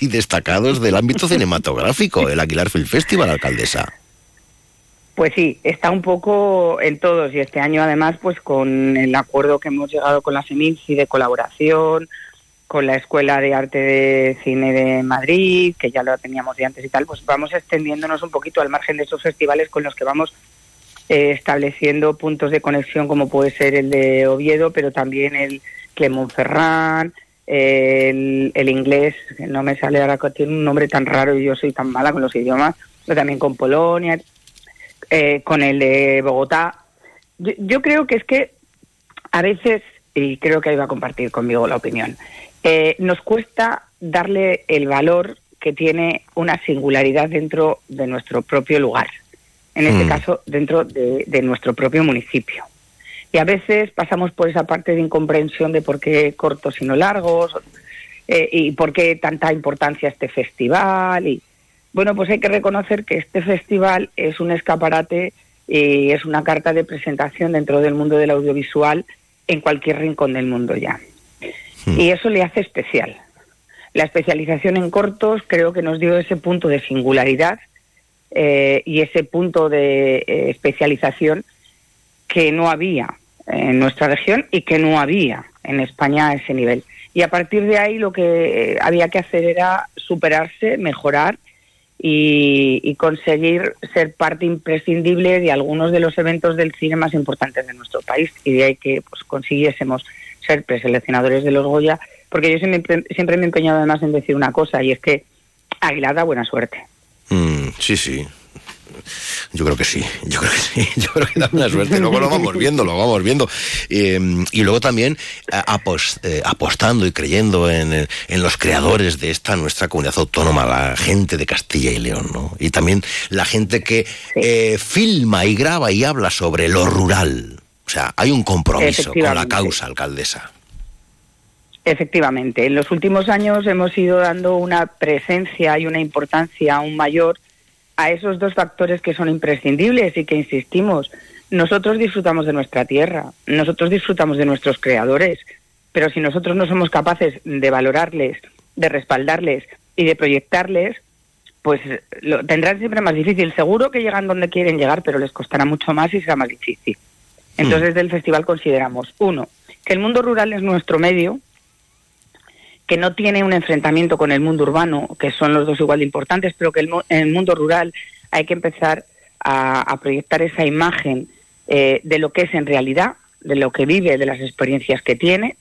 y destacados del ámbito cinematográfico, el Aguilar Film Festival, alcaldesa. Pues sí, está un poco en todos y este año además pues con el acuerdo que hemos llegado con la SEMINSI de colaboración, con la Escuela de Arte de Cine de Madrid, que ya lo teníamos de antes y tal, pues vamos extendiéndonos un poquito al margen de esos festivales con los que vamos eh, estableciendo puntos de conexión como puede ser el de Oviedo, pero también el Clermont-Ferrand, el, el inglés, no me sale ahora, que tiene un nombre tan raro y yo soy tan mala con los idiomas, pero también con Polonia, eh, con el de Bogotá. Yo, yo creo que es que a veces, y creo que ahí va a compartir conmigo la opinión, eh, nos cuesta darle el valor que tiene una singularidad dentro de nuestro propio lugar, en este Mm. caso dentro de, de nuestro propio municipio. Y a veces pasamos por esa parte de incomprensión de por qué cortos y no largos, eh, y por qué tanta importancia este festival. Y bueno, pues hay que reconocer que este festival es un escaparate y es una carta de presentación dentro del mundo del audiovisual en cualquier rincón del mundo ya. Y eso le hace especial. La especialización en cortos creo que nos dio ese punto de singularidad eh, y ese punto de eh, especialización que no había en nuestra región y que no había en España a ese nivel. Y a partir de ahí lo que eh, había que hacer era superarse, mejorar y, y conseguir ser parte imprescindible de algunos de los eventos del cine más importantes de nuestro país. Y de ahí que pues, consiguiésemos ser preseleccionadores de los Goya, porque yo siempre, siempre me he empeñado además en decir una cosa, y es que Aguilar da buena suerte. Mm, sí, sí. Yo creo que sí, yo creo que sí, yo creo que da una suerte. Luego lo vamos viendo, lo vamos viendo. Eh, y luego también eh, apostando y creyendo en, el- en los creadores de esta nuestra comunidad autónoma, la gente de Castilla y León, ¿no? Y también la gente que eh, filma y graba y habla sobre lo rural. O sea, hay un compromiso con la causa, alcaldesa. Efectivamente, en los últimos años hemos ido dando una presencia y una importancia aún mayor a esos dos factores que son imprescindibles y que insistimos. Nosotros disfrutamos de nuestra tierra, nosotros disfrutamos de nuestros creadores, pero si nosotros no somos capaces de valorarles, de respaldarles y de proyectarles, pues lo tendrán siempre más difícil. Seguro que llegan donde quieren llegar, pero les costará mucho más y será más difícil. Entonces, desde el festival consideramos, uno, que el mundo rural es nuestro medio, que no tiene un enfrentamiento con el mundo urbano, que son los dos igual de importantes, pero que el, en el mundo rural hay que empezar a, a proyectar esa imagen eh, de lo que es en realidad, de lo que vive, de las experiencias que tiene.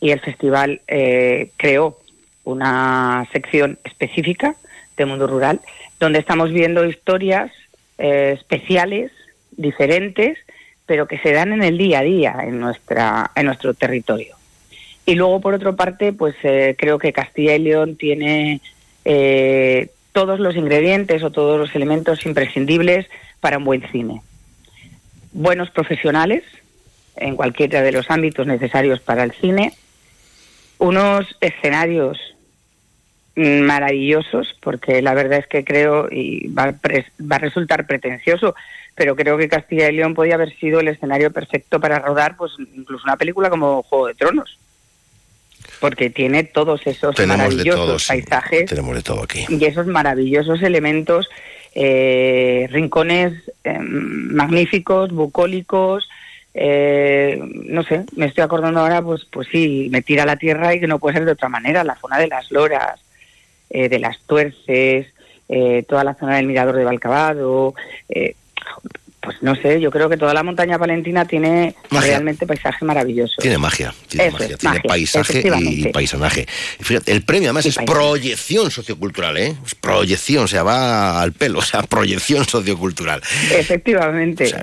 Y el festival eh, creó una sección específica de mundo rural, donde estamos viendo historias eh, especiales, diferentes, pero que se dan en el día a día en, nuestra, en nuestro territorio. Y luego, por otra parte, pues eh, creo que Castilla y León tiene eh, todos los ingredientes o todos los elementos imprescindibles para un buen cine. Buenos profesionales en cualquiera de los ámbitos necesarios para el cine, unos escenarios maravillosos, porque la verdad es que creo, y va va a resultar pretencioso, pero creo que Castilla y León podía haber sido el escenario perfecto para rodar pues incluso una película como Juego de Tronos. Porque tiene todos esos maravillosos paisajes tenemos de todo aquí. y esos maravillosos elementos eh, rincones eh, magníficos bucólicos eh, no sé me estoy acordando ahora pues pues sí me tira la tierra y que no puede ser de otra manera la zona de las loras de las tuerces toda la zona del mirador de Valcabado Trump. Pues no sé, yo creo que toda la montaña palentina tiene realmente paisaje maravilloso. Tiene magia, tiene magia, tiene paisaje y paisanaje. Fíjate, el premio además es proyección sociocultural, ¿eh? Es proyección, o sea, va al pelo, o sea, proyección sociocultural. Efectivamente.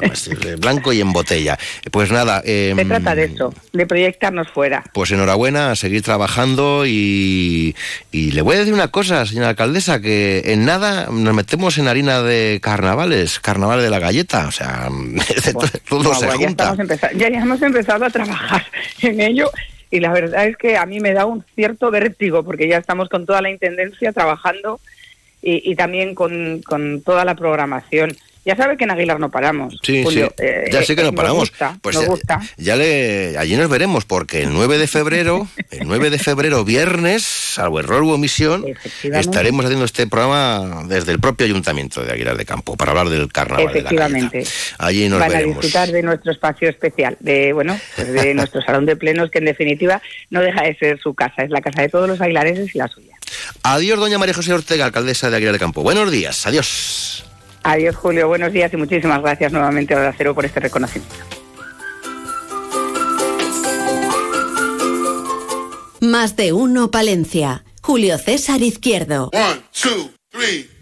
Pues, blanco y en botella. Pues nada. Se em, trata de eso, de proyectarnos fuera. Pues enhorabuena, a seguir trabajando y, y le voy a decir una cosa, señora alcaldesa, que en nada nos metemos en harina de carnavales, carnavales de la galleta, o sea, todo se junta. Ya, ya hemos empezado a trabajar en ello y la verdad es que a mí me da un cierto vértigo porque ya estamos con toda la intendencia trabajando y, y también con, con toda la programación. Ya sabe que en Aguilar no paramos. Sí, sí. Eh, ya sé que no paramos. pues ya, le, allí nos veremos porque el 9 de febrero, el 9 de febrero, viernes, salvo error u omisión, estaremos haciendo este programa desde el propio ayuntamiento de Aguilar de Campo para hablar del carnaval. Efectivamente. De la allí nos Van veremos. a disfrutar de nuestro espacio especial, de bueno, pues de nuestro salón de plenos que en definitiva no deja de ser su casa, es la casa de todos los aguilareses y la suya. Adiós, doña María José Ortega, alcaldesa de Aguilar de Campo. Buenos días, adiós. Adiós, Julio. Buenos días y muchísimas gracias nuevamente a Acero por este reconocimiento. Más de uno, Palencia. Julio César Izquierdo. One, two, three.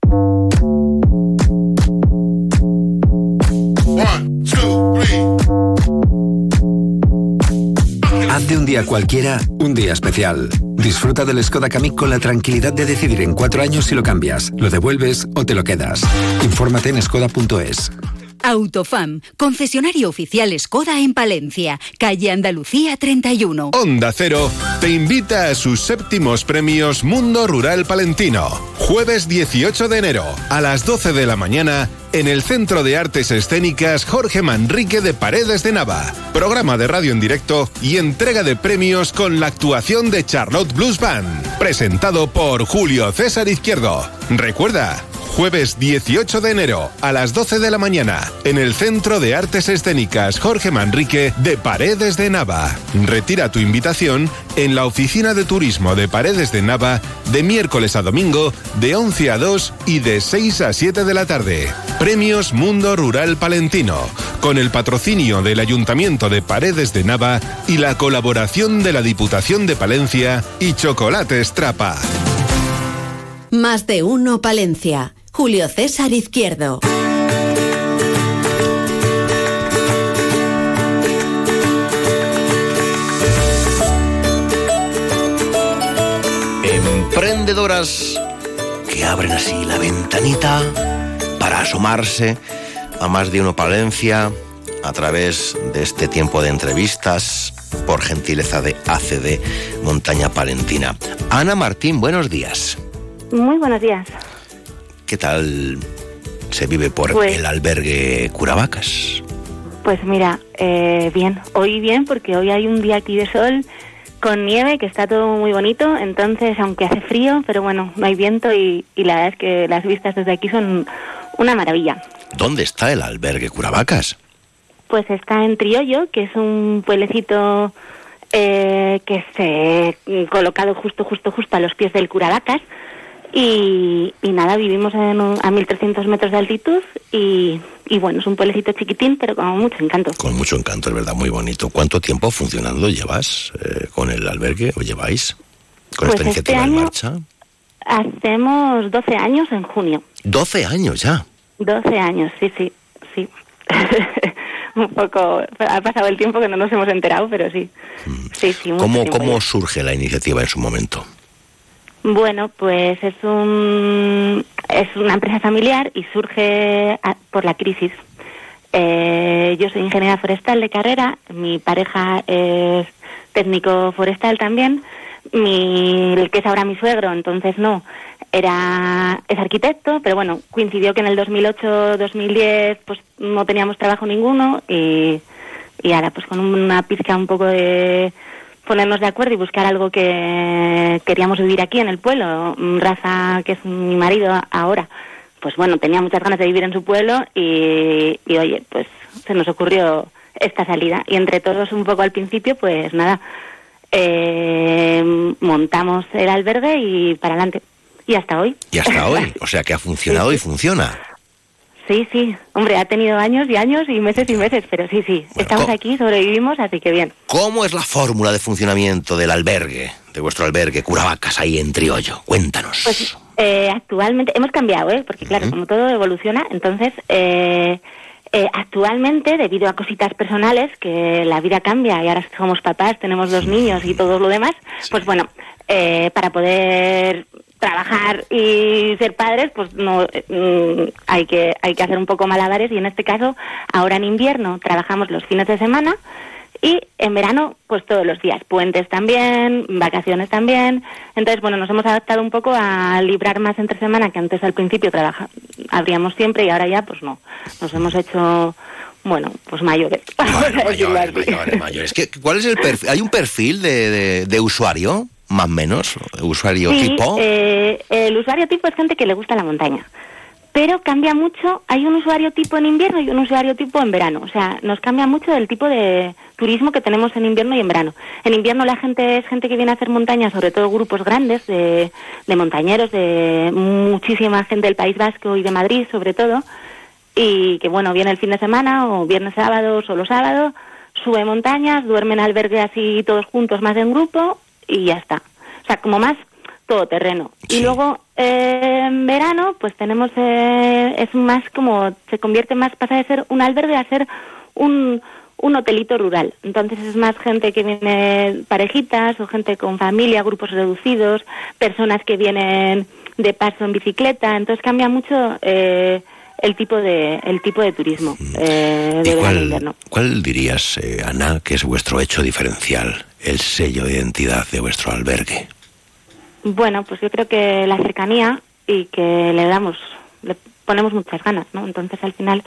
De un día cualquiera un día especial. Disfruta del Skoda Kamiq con la tranquilidad de decidir en cuatro años si lo cambias, lo devuelves o te lo quedas. Infórmate en skoda.es. Autofam, concesionario oficial Skoda en Palencia, calle Andalucía 31. Onda Cero te invita a sus séptimos premios Mundo Rural Palentino. Jueves 18 de enero, a las 12 de la mañana, en el Centro de Artes Escénicas Jorge Manrique de Paredes de Nava. Programa de radio en directo y entrega de premios con la actuación de Charlotte Blues Band. Presentado por Julio César Izquierdo. Recuerda, Jueves 18 de enero a las 12 de la mañana en el Centro de Artes Escénicas Jorge Manrique de Paredes de Nava. Retira tu invitación en la Oficina de Turismo de Paredes de Nava de miércoles a domingo de 11 a 2 y de 6 a 7 de la tarde. Premios Mundo Rural Palentino con el patrocinio del Ayuntamiento de Paredes de Nava y la colaboración de la Diputación de Palencia y Chocolates Trapa. Más de uno, Palencia. Julio César Izquierdo. Emprendedoras que abren así la ventanita para asomarse a más de uno Palencia a través de este tiempo de entrevistas por gentileza de ACD Montaña Palentina. Ana Martín, buenos días. Muy buenos días. ¿Qué tal se vive por Pues- el albergue Curavacas? Pues mira, eh, bien, hoy bien porque hoy hay un día aquí de sol con nieve que está todo muy bonito, entonces aunque hace frío, pero bueno, no hay viento y, y la verdad es que las vistas desde aquí son una maravilla. ¿Dónde está el albergue Curavacas? Pues está en Triollo, que es un pueblecito eh, que se colocado justo, justo, justo a los pies del Curavacas. Y, y nada, vivimos en un- a 1300 metros de altitud y, y bueno, es un pueblecito chiquitín, pero con mucho encanto. Con mucho encanto, es verdad, muy bonito. ¿Cuánto tiempo funcionando llevas eh, con el albergue o lleváis con Pues esta este iniciativa en año- marcha? Hacemos 12 años en junio. 12 años ya. 12 años, sí, sí, sí. un poco, ha pasado el tiempo que no nos hemos enterado, pero sí. Sí, sí, mucho ¿Cómo, ¿Cómo ya. surge la iniciativa en su momento? Bueno, pues es un es una empresa familiar y surge a- por la crisis. Eh, yo soy ingeniera forestal de carrera, mi pareja es técnico forestal también, mi el que es ahora mi suegro, entonces no, era es arquitecto, pero bueno, coincidió que en el 2008-2010 pues no teníamos trabajo ninguno y y ahora pues con una pizca un poco de ponernos de acuerdo y buscar algo que queríamos vivir aquí en el pueblo. Mm, Rafa, que es mi marido ahora, pues bueno, tenía muchas ganas de vivir en su pueblo y, y oye, pues se nos ocurrió esta salida. Y entre todos un poco al principio, pues nada, eh, montamos el albergue y para adelante. Y hasta hoy. Y hasta hoy. O sea que ha funcionado y funciona. Sí, sí. Hombre, ha tenido años y años y meses y meses, pero sí, sí. Estamos aquí, sobrevivimos, así que bien. ¿Cómo es la fórmula de funcionamiento del albergue, de vuestro albergue, Curavacas, ahí en Triollo? Cuéntanos. Pues eh, actualmente hemos cambiado, ¿eh? porque claro, como todo evoluciona, entonces eh, eh, actualmente, debido a cositas personales, que la vida cambia y ahora somos papás, tenemos dos niños y todo lo demás, pues bueno, eh, para poder trabajar y ser padres, pues no mm, hay que hay que hacer un poco malabares y en este caso ahora en invierno trabajamos los fines de semana y en verano pues todos los días, puentes también, vacaciones también. Entonces, bueno, nos hemos adaptado un poco a librar más entre semana, que antes al principio trabaja, abríamos siempre y ahora ya pues no. Nos hemos hecho bueno, pues mayores. decirlo así. Mayores, mayores. ¿Qué- ¿Cuál es el perfil? ¿Hay un perfil de, de- de usuario, más o menos? ¿Usuario Sí, tipo? eh, el usuario tipo es gente que le gusta la montaña. Pero cambia mucho, hay un usuario tipo en invierno y un usuario tipo en verano. O sea, nos cambia mucho el tipo de turismo que tenemos en invierno y en verano. En invierno la gente es gente que viene a hacer montaña, sobre todo grupos grandes de, de montañeros, de muchísima gente del País Vasco y de Madrid, sobre todo. Y que, bueno, viene el fin de semana o viernes, sábado, solo sábado, sube montañas, duerme en albergue así todos juntos, más en grupo y ya está. O sea, como más todoterreno. Y luego eh, en verano, pues tenemos, eh, es más como, se convierte más, pasa de ser un albergue a ser un, un hotelito rural. Entonces es más gente que viene parejitas o gente con familia, grupos reducidos, personas que vienen de paso en bicicleta. Entonces cambia mucho eh, el tipo de el tipo de turismo eh, de ¿Y verano e cuál, invierno. cuál dirías, eh, Ana, que es vuestro hecho diferencial, el sello de identidad de vuestro albergue? Bueno, pues yo creo que la cercanía y que le damos, le ponemos muchas ganas, ¿no? Entonces al final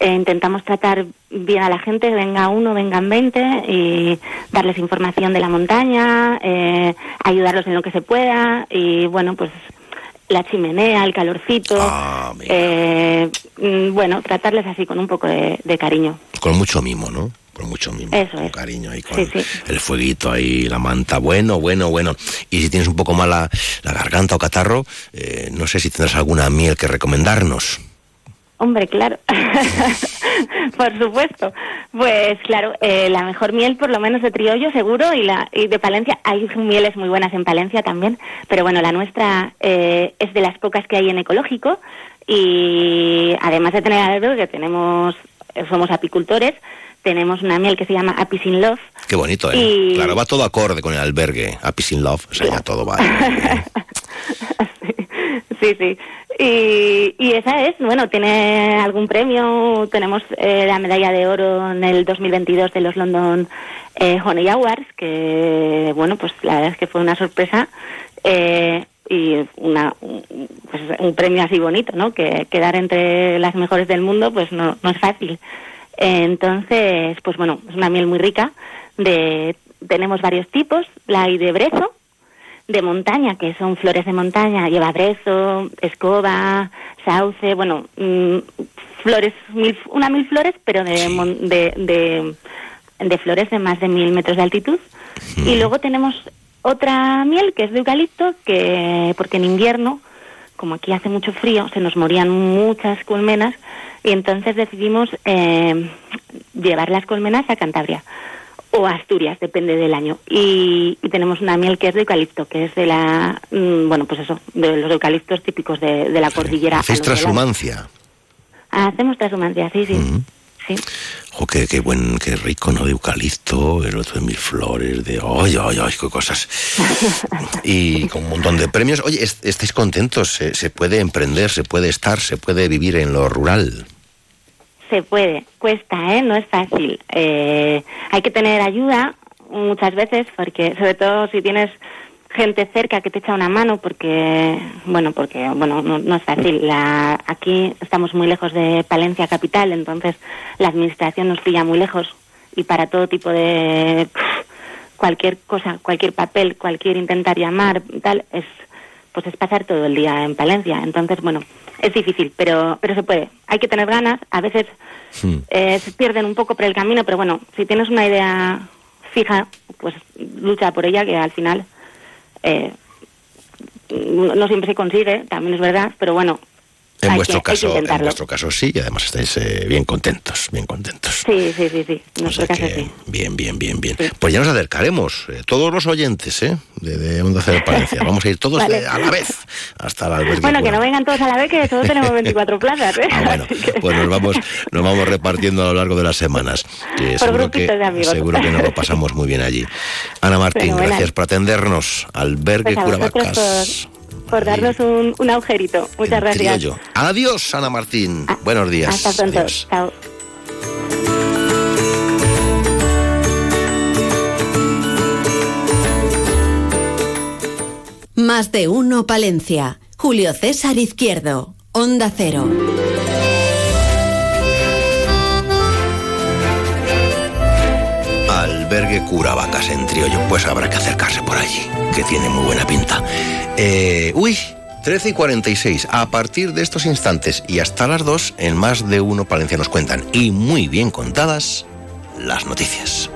eh, intentamos tratar bien a la gente, venga uno, vengan 20 y darles información de la montaña, eh, ayudarlos en lo que se pueda y bueno, pues la chimenea, el calorcito, eh, mm, bueno, tratarles así con un poco de, de cariño. Con mucho mimo, ¿no? Con mucho mimo. Eso con es. cariño ahí, con Sí, sí. el fueguito ahí, la manta. Bueno, bueno, bueno. Y si tienes un poco mala la garganta o catarro, eh, no sé si tendrás alguna miel que recomendarnos. Hombre, claro. por supuesto. Pues claro, eh, la mejor miel por lo menos de Triollo seguro y la y de Palencia. Hay mieles muy buenas en Palencia también, pero bueno, la nuestra eh, es de las pocas que hay en ecológico y además de tener algo que tenemos, somos apicultores, tenemos una miel que se llama Apis in Love. Qué bonito, ¿eh? Y- Claro, va todo acorde con el albergue. Happy in Love, o sea, ya todo va. Sí, sí. Y, y esa es, bueno, tiene algún premio. Tenemos eh, la medalla de oro en el 2022 de los London eh, Honey Awards, que, bueno, pues la verdad es que fue una sorpresa. eh, y una, un- pues, un premio así bonito, ¿no? Que quedar entre las mejores del mundo, pues no, no es fácil. Entonces, pues bueno, es una miel muy rica. De, tenemos varios tipos, la hay de brezo, de montaña, que son flores de montaña, lleva brezo, escoba, sauce, bueno, mm, flores, mil, una mil flores, pero de, de, de, de flores de más de mil metros de altitud. Y luego tenemos otra miel que es de eucalipto, que porque en invierno, como aquí hace mucho frío, se nos morían muchas colmenas y entonces decidimos eh, llevar las colmenas a Cantabria o a Asturias, depende del año. Y, y tenemos una miel que es de eucalipto, que es de la, mm, bueno, pues eso, de los eucaliptos típicos de, de la cordillera. Hacéis la- transhumancia. Hacemos transhumancia, sí, sí. Sí. O qué, qué buen, qué rico, ¿no? De eucalipto, el otro de mil flores, de... ¡Ay, ay, ay! ¡Qué cosas! Y con un montón de premios. Oye, est- ¿estáis contentos? ¿Se, se puede emprender, se puede estar, se puede vivir en lo rural? Se puede, cuesta, ¿eh? No es fácil. Eh, hay que tener ayuda muchas veces, porque sobre todo si tienes gente cerca que te echa una mano, porque, bueno, porque, bueno, no, no es fácil. La, aquí estamos muy lejos de Palencia capital, entonces la administración nos pilla muy lejos y para todo tipo de cualquier cosa, cualquier papel, cualquier intentar llamar, tal, es pues es pasar todo el día en Palencia. Entonces, bueno, es difícil, pero pero se puede. Hay que tener ganas. A veces eh, se pierden un poco por el camino, pero bueno, si tienes una idea fija, pues lucha por ella, que al final eh, no siempre se consigue, también es verdad, pero bueno, En hay vuestro que- que caso, en vuestro caso sí, y además estáis eh, bien contentos, bien contentos. Sí, sí, sí, sí. En nuestro caso sí. Bien, bien, bien, bien. Pues ya nos acercaremos, eh, todos los oyentes, ¿eh? De, de Onda Cero Palencia. Vamos a ir todos Vale. de- a la vez hasta albergue. Bueno, que no vengan todos a la vez, que solo tenemos 24 plazas. ¿eh? Pues nos vamos, nos vamos repartiendo a lo largo de las semanas. Que Por seguro que, de amigos. seguro que nos lo pasamos muy bien allí. Ana Martín, gracias por atendernos. Albergue Pues Curavacas. Por, darnos un, un agujerito. Muchas gracias. Criollo. Adiós, Ana Martín. Buenos días. Hasta pronto. Adiós. Chao. Más de uno Palencia. Julio César Izquierdo. Onda Cero. Albergue Curavacas en Triollo. Pues habrá que acercarse por allí, que tiene muy buena pinta. Eh, uy, 13 y 46. A partir de estos instantes y hasta las 2, en más de uno Palencia nos cuentan, y muy bien contadas, las noticias.